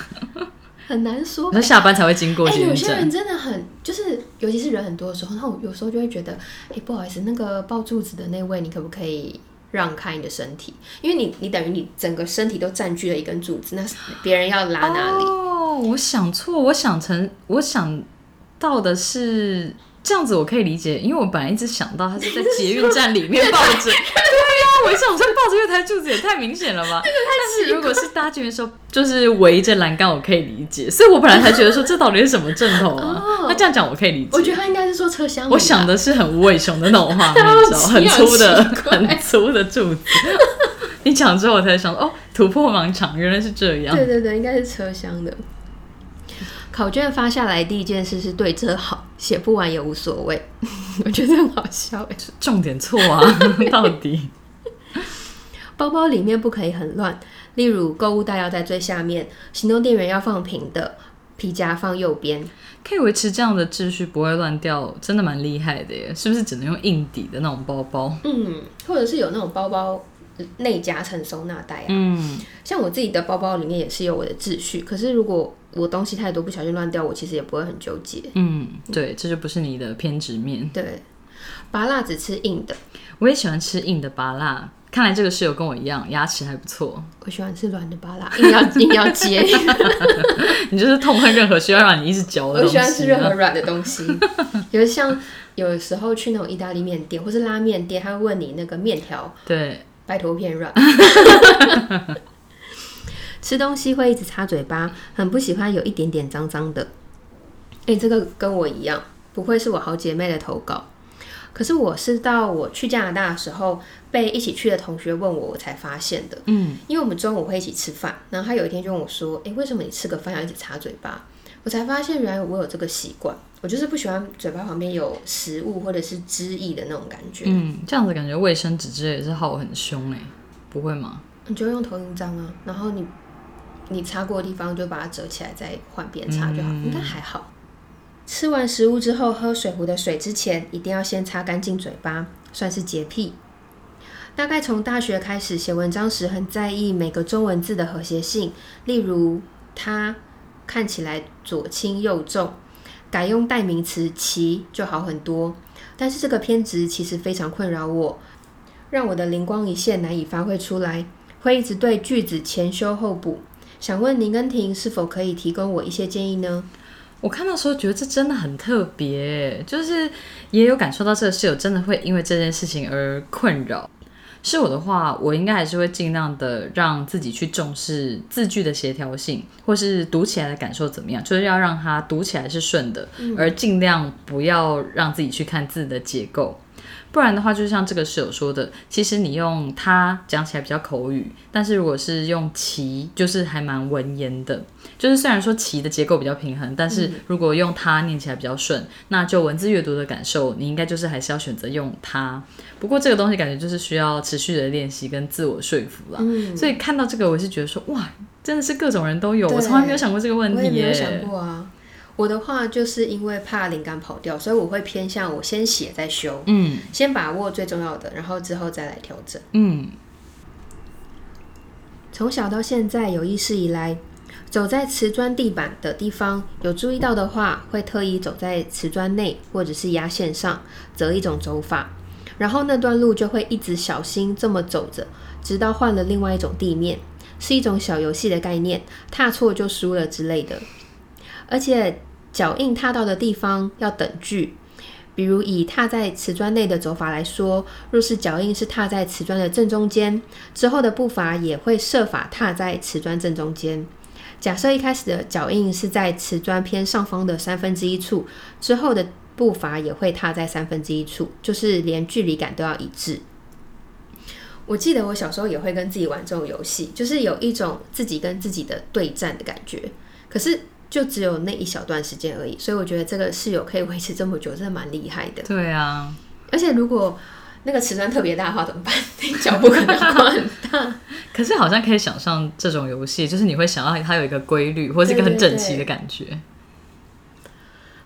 很难说，他下班才会经过。哎，有些人真的很，就是尤其是人很多的时候，那我有时候就会觉得，哎，不好意思，那个抱柱子的那位，你可不可以？让开你的身体，因为你你等于你整个身体都占据了一根柱子，那别人要拉哪里？哦，我想错，我想成我想到的是这样子，我可以理解，因为我本来一直想到他是在捷运站里面 抱着。对呀我想说抱着月台柱子也太明显了吧？但是如果是搭捷运的时候，就是围着栏杆，我可以理解。所以我本来才觉得说这到底是什么阵头啊？他这样讲我可以理解。我觉得他应该是说车厢。我想的是很无尾熊的那种画面，你知道 很粗的、很粗的柱子。你讲之后我才想哦，突破盲场，原来是这样。对对对，应该是车厢的。考卷发下来第一件事是对折好，写不完也无所谓。我觉得很好笑哎，重点错啊，到底。包包里面不可以很乱，例如购物袋要在最下面，行动电源要放平的，皮夹放右边，可以维持这样的秩序不会乱掉，真的蛮厉害的耶！是不是只能用硬底的那种包包？嗯，或者是有那种包包内夹层收纳袋啊。嗯，像我自己的包包里面也是有我的秩序，可是如果我东西太多不小心乱掉，我其实也不会很纠结。嗯，对，这就不是你的偏执面。对，拔辣只吃硬的，我也喜欢吃硬的拔辣。看来这个室友跟我一样，牙齿还不错。我喜欢吃软的巴拉，硬要 硬要接。你就是痛恨任何需要让你一直嚼的东西。我喜欢吃任何软的东西，有像有时候去那种意大利面店或是拉面店，他会问你那个面条，对，拜托偏软。吃东西会一直擦嘴巴，很不喜欢有一点点脏脏的。哎，这个跟我一样，不愧是我好姐妹的投稿。可是我是到我去加拿大的时候，被一起去的同学问我，我才发现的。嗯，因为我们中午会一起吃饭，然后他有一天就问我说：“哎，为什么你吃个饭要一直擦嘴巴？”我才发现原来我有这个习惯，我就是不喜欢嘴巴旁边有食物或者是汁液的那种感觉。嗯，这样子感觉卫生纸之类也是耗很凶哎，不会吗？你就用投影章啊，然后你你擦过的地方就把它折起来，再换边擦就好，应该还好。吃完食物之后，喝水壶的水之前，一定要先擦干净嘴巴，算是洁癖。大概从大学开始写文章时，很在意每个中文字的和谐性，例如“它”看起来左轻右重，改用代名词“其”就好很多。但是这个偏执其实非常困扰我。让我的灵光一现难以发挥出来，会一直对句子前修后补。想问您跟婷是否可以提供我一些建议呢？我看到时候觉得这真的很特别，就是也有感受到这个室友真的会因为这件事情而困扰。是我的话，我应该还是会尽量的让自己去重视字句的协调性，或是读起来的感受怎么样，就是要让它读起来是顺的，而尽量不要让自己去看字的结构。不然的话，就像这个室友说的，其实你用它讲起来比较口语，但是如果是用其，就是还蛮文言的。就是虽然说其的结构比较平衡，但是如果用它念起来比较顺，那就文字阅读的感受，你应该就是还是要选择用它。不过这个东西感觉就是需要持续的练习跟自我说服了。所以看到这个，我是觉得说，哇，真的是各种人都有，我从来没有想过这个问题耶。想过啊。我的话就是因为怕灵感跑掉，所以我会偏向我先写再修，嗯，先把握最重要的，然后之后再来调整，嗯。从小到现在有意识以来，走在瓷砖地板的地方，有注意到的话，会特意走在瓷砖内或者是压线上，择一种走法，然后那段路就会一直小心这么走着，直到换了另外一种地面，是一种小游戏的概念，踏错就输了之类的。而且脚印踏到的地方要等距，比如以踏在瓷砖内的走法来说，若是脚印是踏在瓷砖的正中间，之后的步伐也会设法踏在瓷砖正中间。假设一开始的脚印是在瓷砖偏上方的三分之一处，之后的步伐也会踏在三分之一处，就是连距离感都要一致。我记得我小时候也会跟自己玩这种游戏，就是有一种自己跟自己的对战的感觉，可是。就只有那一小段时间而已，所以我觉得这个室友可以维持这么久，真的蛮厉害的。对啊，而且如果那个瓷砖特别大的话，怎么办？脚步可能很大。可是好像可以想象这种游戏，就是你会想要它有一个规律，或是一个很整齐的感觉。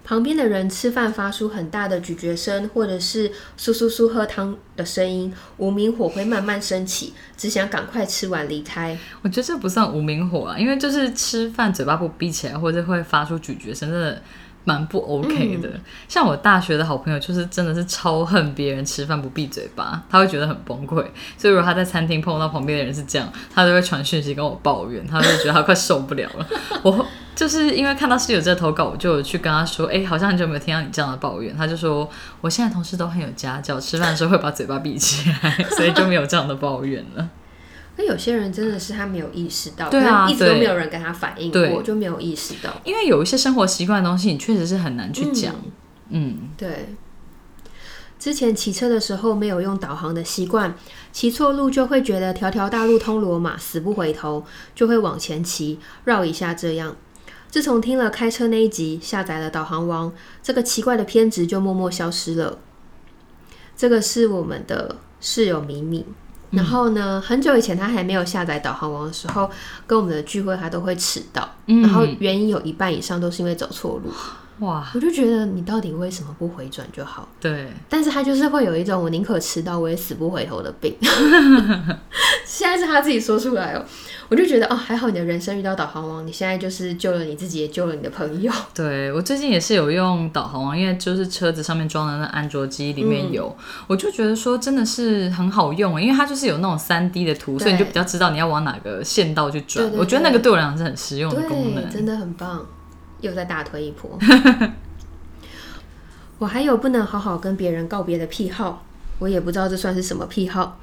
旁边的人吃饭发出很大的咀嚼声，或者是苏苏苏喝汤的声音，无名火会慢慢升起，只想赶快吃完离开。我觉得这不算无名火啊，因为就是吃饭嘴巴不闭起来，或者会发出咀嚼声，真的蛮不 OK 的。像我大学的好朋友，就是真的是超恨别人吃饭不闭嘴巴，他会觉得很崩溃。所以如果他在餐厅碰到旁边的人是这样，他就会传讯息跟我抱怨，他就觉得他快受不了了。我。就是因为看到室友这投稿，我就去跟他说：“哎，好像很久没有听到你这样的抱怨。”他就说：“我现在同事都很有家教，吃饭的时候会把嘴巴闭起来，所以就没有这样的抱怨了。”那有些人真的是他没有意识到，对啊，一直都没有人跟他反映过，就没有意识到。因为有一些生活习惯的东西，你确实是很难去讲。嗯，对。之前骑车的时候没有用导航的习惯，骑错路就会觉得条条大路通罗马，死不回头，就会往前骑，绕一下这样。自从听了开车那一集，下载了导航王，这个奇怪的偏执就默默消失了。这个是我们的室友米米，然后呢，很久以前他还没有下载导航王的时候，跟我们的聚会他都会迟到，然后原因有一半以上都是因为走错路。哇！我就觉得你到底为什么不回转就好？对。但是他就是会有一种我宁可迟到我也死不回头的病。现在是他自己说出来哦，我就觉得哦，还好你的人生遇到导航王，你现在就是救了你自己，也救了你的朋友。对我最近也是有用导航王，因为就是车子上面装的那安卓机里面有，我就觉得说真的是很好用，因为它就是有那种三 D 的图，所以你就比较知道你要往哪个线道去转。我觉得那个对我来讲是很实用的功能，真的很棒。又在大推一波。我还有不能好好跟别人告别的癖好，我也不知道这算是什么癖好。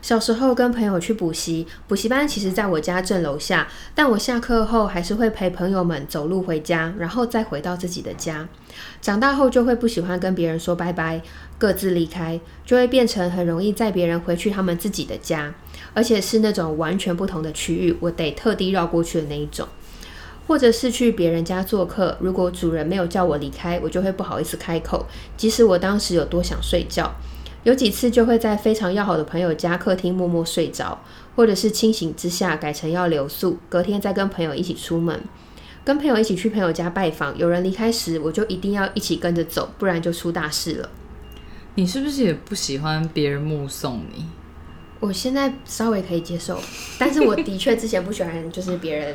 小时候跟朋友去补习，补习班其实在我家正楼下，但我下课后还是会陪朋友们走路回家，然后再回到自己的家。长大后就会不喜欢跟别人说拜拜，各自离开，就会变成很容易载别人回去他们自己的家，而且是那种完全不同的区域，我得特地绕过去的那一种。或者是去别人家做客，如果主人没有叫我离开，我就会不好意思开口，即使我当时有多想睡觉。有几次就会在非常要好的朋友家客厅默默睡着，或者是清醒之下改成要留宿，隔天再跟朋友一起出门，跟朋友一起去朋友家拜访。有人离开时，我就一定要一起跟着走，不然就出大事了。你是不是也不喜欢别人目送你？我现在稍微可以接受，但是我的确之前不喜欢，就是别人。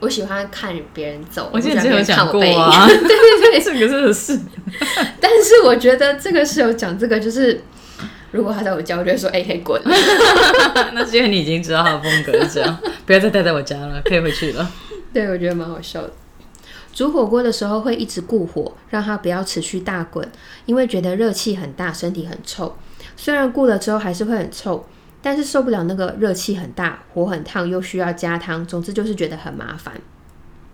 我喜欢看别人走，我之前有讲过啊，对对对，这个真的是。但是我觉得这个是有讲这个，就是如果他在我家，我就会说：“哎，可以滚。” 那是因为你已经知道他的风格是这样，不要再待在我家了，可以回去了。对，我觉得蛮好笑的。煮火锅的时候会一直顾火，让它不要持续大滚，因为觉得热气很大，身体很臭。虽然顾了之后还是会很臭，但是受不了那个热气很大，火很烫，又需要加汤，总之就是觉得很麻烦。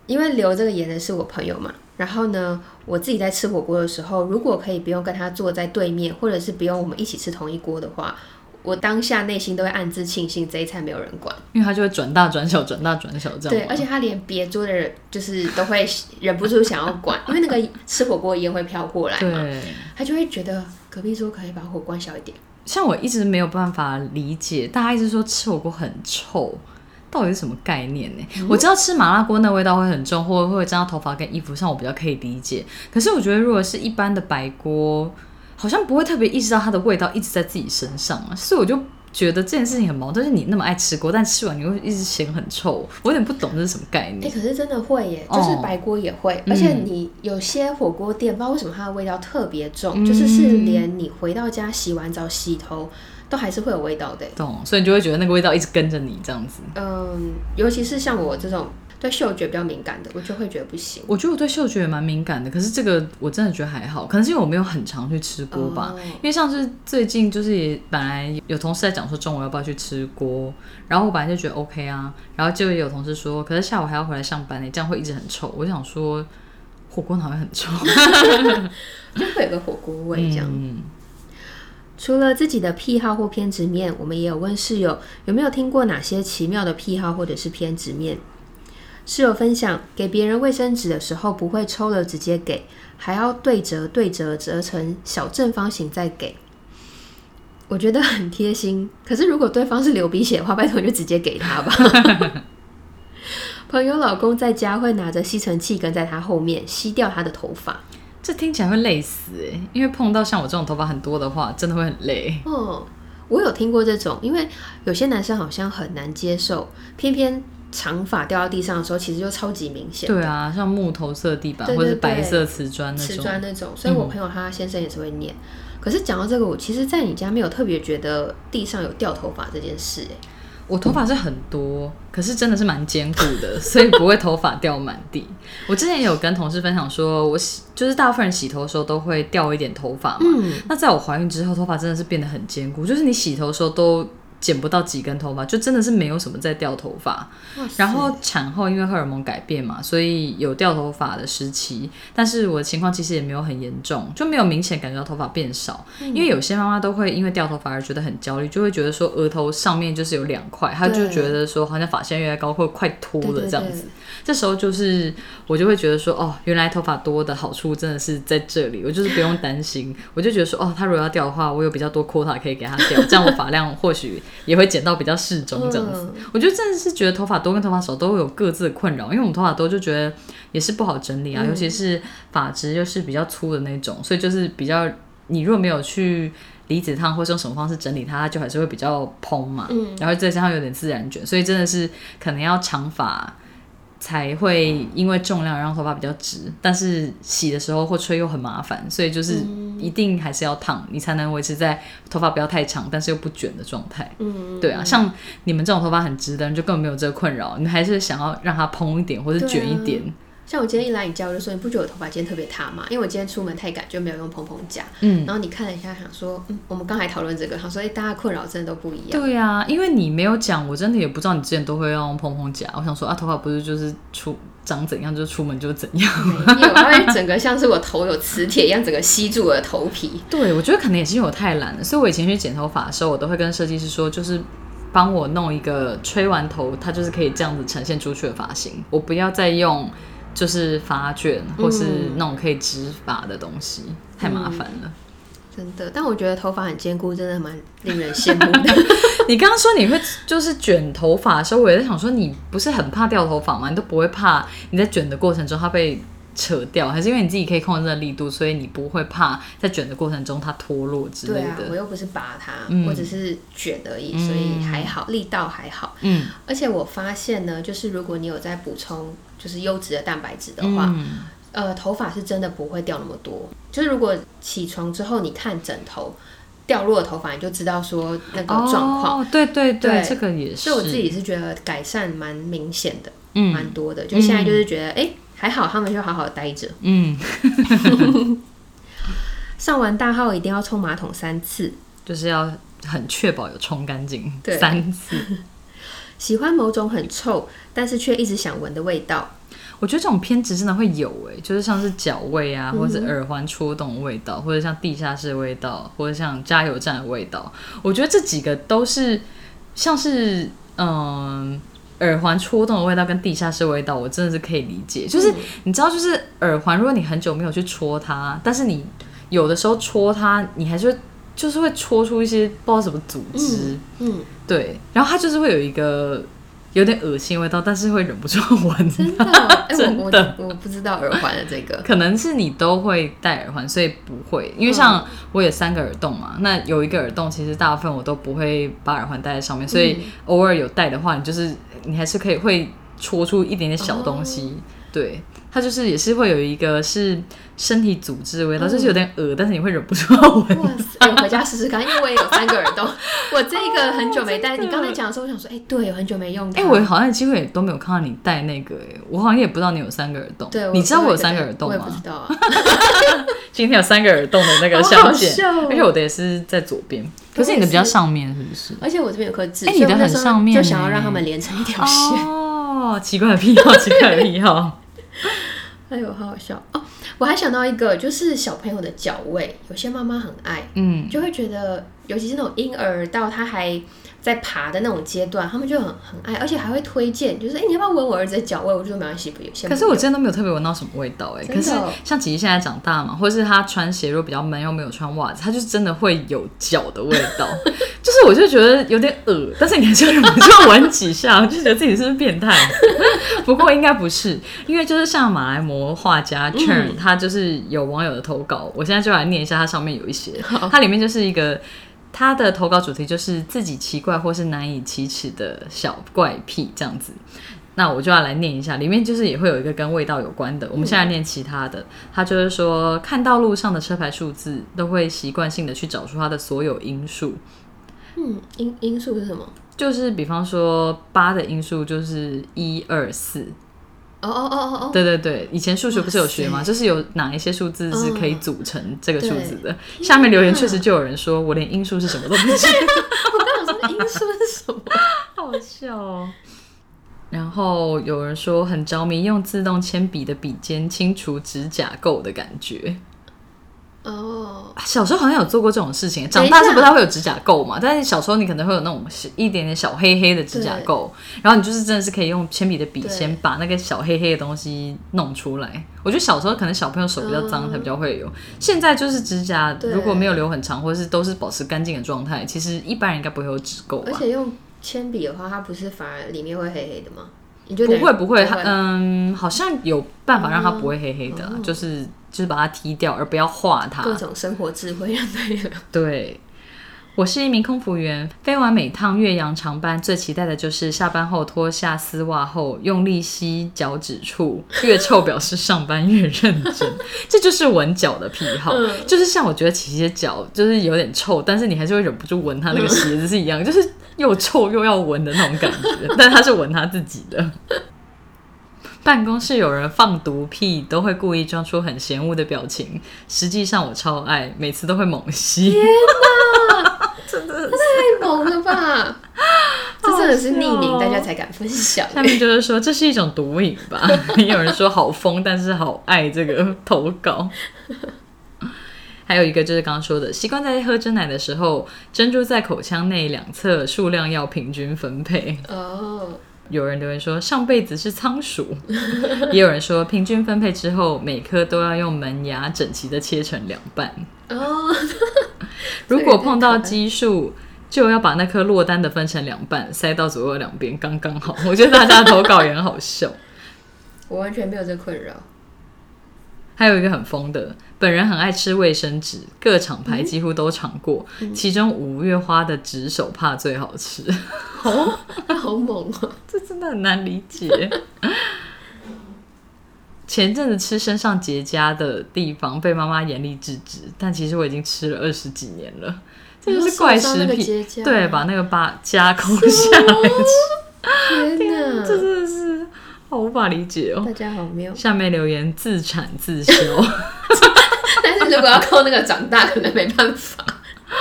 因为留这个言的是我朋友嘛，然后呢，我自己在吃火锅的时候，如果可以不用跟他坐在对面，或者是不用我们一起吃同一锅的话。我当下内心都会暗自庆幸这一餐没有人管，因为他就会转大转小，转大转小这样。对，而且他连别桌的人就是都会忍不住想要管，因为那个吃火锅烟会飘过来嘛，他就会觉得隔壁桌可以把火关小一点。像我一直没有办法理解，大家一直说吃火锅很臭，到底是什么概念呢？我知道吃麻辣锅那味道会很重，或者会沾到头发跟衣服上，我比较可以理解。可是我觉得如果是一般的白锅。好像不会特别意识到它的味道一直在自己身上啊，所以我就觉得这件事情很矛盾。就是你那么爱吃锅，但吃完你会一直嫌很臭，我有点不懂这是什么概念。哎，可是真的会耶，就是白锅也会，而且你有些火锅店，不知道为什么它的味道特别重，就是是连你回到家洗完澡洗头都还是会有味道的。懂，所以你就会觉得那个味道一直跟着你这样子。嗯，尤其是像我这种。对嗅觉比较敏感的，我就会觉得不行。我觉得我对嗅觉也蛮敏感的，可是这个我真的觉得还好，可能是因为我没有很常去吃锅吧。因为像是最近就是也本来有同事在讲说中午要不要去吃锅，然后我本来就觉得 OK 啊，然后就有同事说，可是下午还要回来上班呢，这样会一直很臭。我想说火锅好像很臭？就会有个火锅味这样。除了自己的癖好或偏执面，我们也有问室友有没有听过哪些奇妙的癖好或者是偏执面。室友分享，给别人卫生纸的时候不会抽了直接给，还要对折对折折成小正方形再给。我觉得很贴心，可是如果对方是流鼻血的话，拜托就直接给他吧。朋友老公在家会拿着吸尘器跟在他后面吸掉他的头发，这听起来会累死哎，因为碰到像我这种头发很多的话，真的会很累。哦，我有听过这种，因为有些男生好像很难接受，偏偏。长发掉到地上的时候，其实就超级明显。对啊，像木头色地板或者白色瓷砖那种。瓷砖那种，所以我朋友他先生也是会念。可是讲到这个，我其实，在你家没有特别觉得地上有掉头发这件事。哎，我头发是很多，可是真的是蛮坚固的，所以不会头发掉满地。我之前也有跟同事分享说，我洗就是大部分人洗头的时候都会掉一点头发嘛。嗯。那在我怀孕之后，头发真的是变得很坚固，就是你洗头的时候都。剪不到几根头发，就真的是没有什么在掉头发。然后产后因为荷尔蒙改变嘛，所以有掉头发的时期。但是我的情况其实也没有很严重，就没有明显感觉到头发变少。因为有些妈妈都会因为掉头发而觉得很焦虑，就会觉得说额头上面就是有两块，她就觉得说好像发线越来越高，或快秃了这样子。这时候就是我就会觉得说，哦，原来头发多的好处真的是在这里，我就是不用担心。我就觉得说，哦，他如果要掉的话，我有比较多 quota 可以给他掉，这样我发量或许也会剪到比较适中这样子。我觉得真的是觉得头发多跟头发少都会有各自的困扰，因为我们头发多就觉得也是不好整理啊，尤其是发质又是比较粗的那种，所以就是比较你如果没有去离子烫或是用什么方式整理它，它就还是会比较蓬嘛。嗯，然后再加上有点自然卷，所以真的是可能要长发。才会因为重量让头发比较直，但是洗的时候或吹又很麻烦，所以就是一定还是要烫，你才能维持在头发不要太长，但是又不卷的状态。嗯，对啊，像你们这种头发很直的人就根本没有这个困扰，你还是想要让它蓬一点或者卷一点。像我今天一来你家，我就说你不觉得我头发今天特别塌吗？因为我今天出门太赶，就没有用蓬蓬夹。嗯，然后你看了一下，想说，嗯，我们刚才讨论这个，他说，哎，大家困扰真的都不一样。对啊，因为你没有讲，我真的也不知道你之前都会用蓬蓬夹。我想说啊，头发不是就是出长怎样就出门就怎样，没有，它会整个像是我头有磁铁一样，整个吸住我的头皮。对，我觉得可能也是因为我太懒了，所以我以前去剪头发的时候，我都会跟设计师说，就是帮我弄一个吹完头，它就是可以这样子呈现出去的发型，我不要再用。就是发卷或是那种可以直发的东西，太麻烦了。真的，但我觉得头发很坚固，真的蛮令人羡慕的。你刚刚说你会就是卷头发的时候，我也在想说，你不是很怕掉头发吗？你都不会怕你在卷的过程中它被扯掉，还是因为你自己可以控制的力度，所以你不会怕在卷的过程中它脱落之类的？对啊，我又不是拔它，我只是卷而已，所以还好，力道还好。嗯，而且我发现呢，就是如果你有在补充。就是优质的蛋白质的话，呃，头发是真的不会掉那么多。就是如果起床之后你看枕头掉落的头发，你就知道说那个状况。哦，对对对，这个也是。所以我自己是觉得改善蛮明显的，嗯，蛮多的。就现在就是觉得，哎，还好他们就好好待着。嗯。上完大号一定要冲马桶三次，就是要很确保有冲干净对三次。喜欢某种很臭，但是却一直想闻的味道。我觉得这种偏执真的会有诶，就是像是脚味啊，或者耳环戳动的味道，或者像地下室的味道，或者像加油站的味道。我觉得这几个都是像是嗯耳环戳动的味道跟地下室味道，我真的是可以理解。就是你知道，就是耳环，如果你很久没有去戳它，但是你有的时候戳它，你还是就是会戳出一些不知道什么组织，嗯，对，然后它就是会有一个。有点恶心味道，但是会忍不住闻。真的，真的，我不知道耳环的这个，可能是你都会戴耳环，所以不会。因为像我有三个耳洞嘛，那有一个耳洞，其实大部分我都不会把耳环戴在上面，所以偶尔有戴的话，你就是你还是可以会戳出一点点小东西。对，它就是也是会有一个是。身体组织的味道就是有点恶但是你会忍不住闻。哇塞！我回家试试看，因为我也有三个耳洞。我这个很久没戴，你刚才讲的时候，我想说，哎，对，很久没用。哎，我好像机会都没有看到你戴那个，哎，我好像也不知道你有三个耳洞。对，你知道我有三个耳洞吗？我也不知道啊。今天有三个耳洞的那个相片，而且我的也是在左边，可是你的比较上面，是不是？而且我这边有颗痣，哎，你的很上面，就想要让他们连成一条线。哦，奇怪的癖好，奇怪的癖好。哎呦，好好笑哦！我还想到一个，就是小朋友的脚位，有些妈妈很爱，嗯，就会觉得，尤其是那种婴儿到他还。在爬的那种阶段，他们就很很爱，而且还会推荐，就是哎，你要不要闻我儿子的脚味？我就说没关系，不有可是我真的都没有特别闻到什么味道哎。可是像琪琪现在长大嘛，或者是他穿鞋如果比较闷又没有穿袜子，他就是真的会有脚的味道。就是我就觉得有点恶但是你还是忍不住闻几下，就觉得自己是不是变态？不过应该不是，因为就是像马来模画家 Chen，他就是有网友的投稿，我现在就来念一下，它上面有一些，它里面就是一个。他的投稿主题就是自己奇怪或是难以启齿的小怪癖这样子，那我就要来念一下，里面就是也会有一个跟味道有关的。我们现在念其他的，他就是说看到路上的车牌数字，都会习惯性的去找出它的所有因数。嗯，因因数是什么？就是比方说八的因数就是一二四。哦哦哦哦哦！对对对，以前数学不是有学吗？就是有哪一些数字是可以组成这个数字的。下面留言确实就有人说，我连因数是什么都不知道。我刚想说因数是什么，好笑哦。然后有人说很着迷用自动铅笔的笔尖清除指甲垢的感觉。哦，小时候好像有做过这种事情，长大是不太会有指甲垢嘛，但是小时候你可能会有那种一点点小黑黑的指甲垢，然后你就是真的是可以用铅笔的笔先把那个小黑黑的东西弄出来。我觉得小时候可能小朋友手比较脏才比较会有，现在就是指甲如果没有留很长，或者是都是保持干净的状态，其实一般人应该不会有指垢。而且用铅笔的话，它不是反而里面会黑黑的吗？不会不会，嗯，好像有办法让它不会黑黑的，就是就是把它踢掉，而不要画它。各种生活智慧，对。对，我是一名空服员，飞完每趟岳阳长班，最期待的就是下班后脱下丝袜后，用力吸脚趾处，越臭表示上班越认真。这就是闻脚的癖好，就是像我觉得琪琪的脚就是有点臭，但是你还是会忍不住闻他那个鞋子是一样，就是。又臭又要闻的那种感觉，但他是闻他自己的。办公室有人放毒屁，都会故意装出很嫌恶的表情，实际上我超爱，每次都会猛吸。天哪，真的太猛了吧！这真的是匿名，大家才敢分享。下面就是说这是一种毒瘾吧？也有人说好疯，但是好爱这个投稿。还有一个就是刚刚说的，习惯在喝真奶的时候，珍珠在口腔内两侧数量要平均分配。哦，有人留言说上辈子是仓鼠，也有人说平均分配之后，每颗都要用门牙整齐的切成两半。哦，如果碰到奇数，就要把那颗落单的分成两半，塞到左右两边，刚刚好。我觉得大家投稿也很好笑，我完全没有这困扰。还有一个很疯的，本人很爱吃卫生纸，各厂牌几乎都尝过，其中五月花的纸手帕最好吃。哦，好猛啊！这真的很难理解。前阵子吃身上结痂的地方被妈妈严厉制止，但其实我已经吃了二十几年了。这就是怪食品，对，把那个疤加工下来。天哪，这真的是好无法理解哦。大家好妙。下面留言自产自修，但是如果要靠那个长大，可能没办法。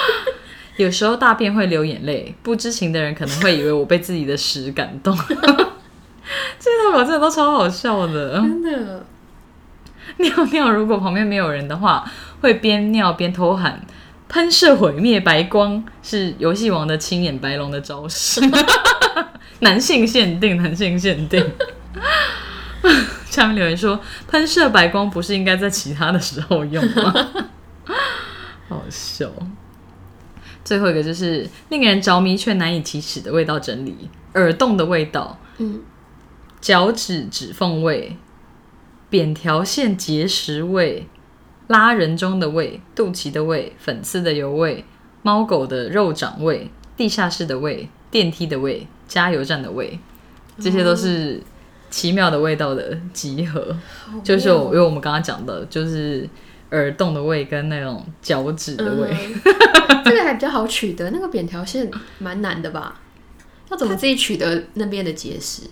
有时候大便会流眼泪，不知情的人可能会以为我被自己的屎感动。这些投稿真的都超好笑的，真的。尿尿如果旁边没有人的话，会边尿边偷喊。喷射毁灭白光是游戏王的青眼白龙的招式，男性限定，男性限定。下面留言说，喷射白光不是应该在其他的时候用吗？好笑。最后一个就是令人着迷却难以启齿的味道整理，耳洞的味道，嗯，脚趾指缝味，扁条线结石味。拉人中的味，肚脐的味，粉刺的油味，猫狗的肉掌味，地下室的味，电梯的味，加油站的味，这些都是奇妙的味道的集合。就是我，因为我们刚刚讲的，就是耳洞的味跟那种脚趾的味。这个还比较好取得，那个扁条线蛮难的吧？要怎么自己取得那边的结石？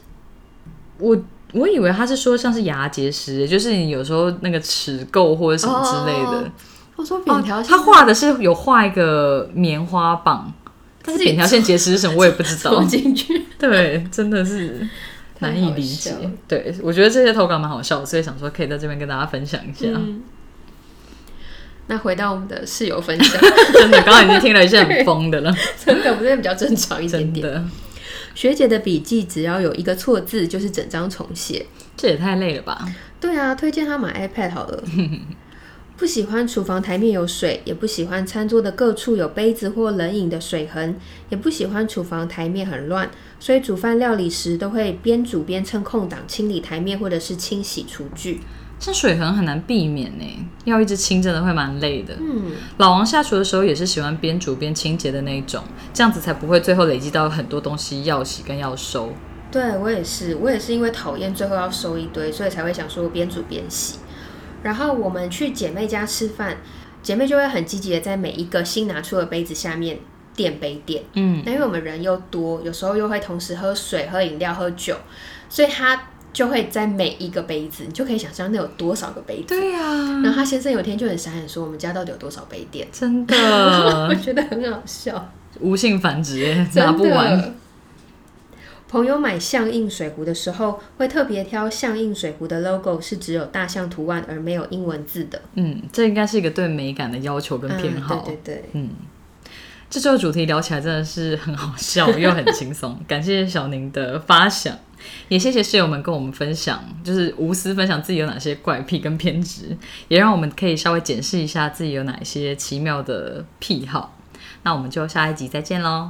我。我以为他是说像是牙结石，就是你有时候那个齿垢或者什么之类的。我说扁条线，他画的是有画一个棉花棒，但是扁条线结石是什么我也不知道。进去，对，真的是难以理解。对，我觉得这些投稿蛮好笑，所以想说可以在这边跟大家分享一下。那回到我们的室友分享，真的刚刚已经听了一些很疯的了，真的不是比较正常一点点。学姐的笔记只要有一个错字，就是整张重写，这也太累了吧？对啊，推荐她买 iPad 好了。不喜欢厨房台面有水，也不喜欢餐桌的各处有杯子或冷饮的水痕，也不喜欢厨房台面很乱，所以煮饭料理时都会边煮边趁空档清理台面或者是清洗厨具。像水痕很难避免呢，要一直清真的会蛮累的。嗯，老王下厨的时候也是喜欢边煮边清洁的那一种，这样子才不会最后累积到很多东西要洗跟要收。对我也是，我也是因为讨厌最后要收一堆，所以才会想说边煮边洗。然后我们去姐妹家吃饭，姐妹就会很积极的在每一个新拿出的杯子下面垫杯垫。嗯，那因为我们人又多，有时候又会同时喝水、喝饮料、喝酒，所以她。就会在每一个杯子，你就可以想象那有多少个杯子。对呀。然后他先生有天就很傻眼说：“我们家到底有多少杯垫？”真的，我觉得很好笑。无性繁殖，拿不完。朋友买象印水壶的时候，会特别挑象印水壶的 logo 是只有大象图案而没有英文字的。嗯，这应该是一个对美感的要求跟偏好。对对对。嗯，这周的主题聊起来真的是很好笑又很轻松，感谢小宁的发想。也谢谢室友们跟我们分享，就是无私分享自己有哪些怪癖跟偏执，也让我们可以稍微检视一下自己有哪些奇妙的癖好。那我们就下一集再见喽！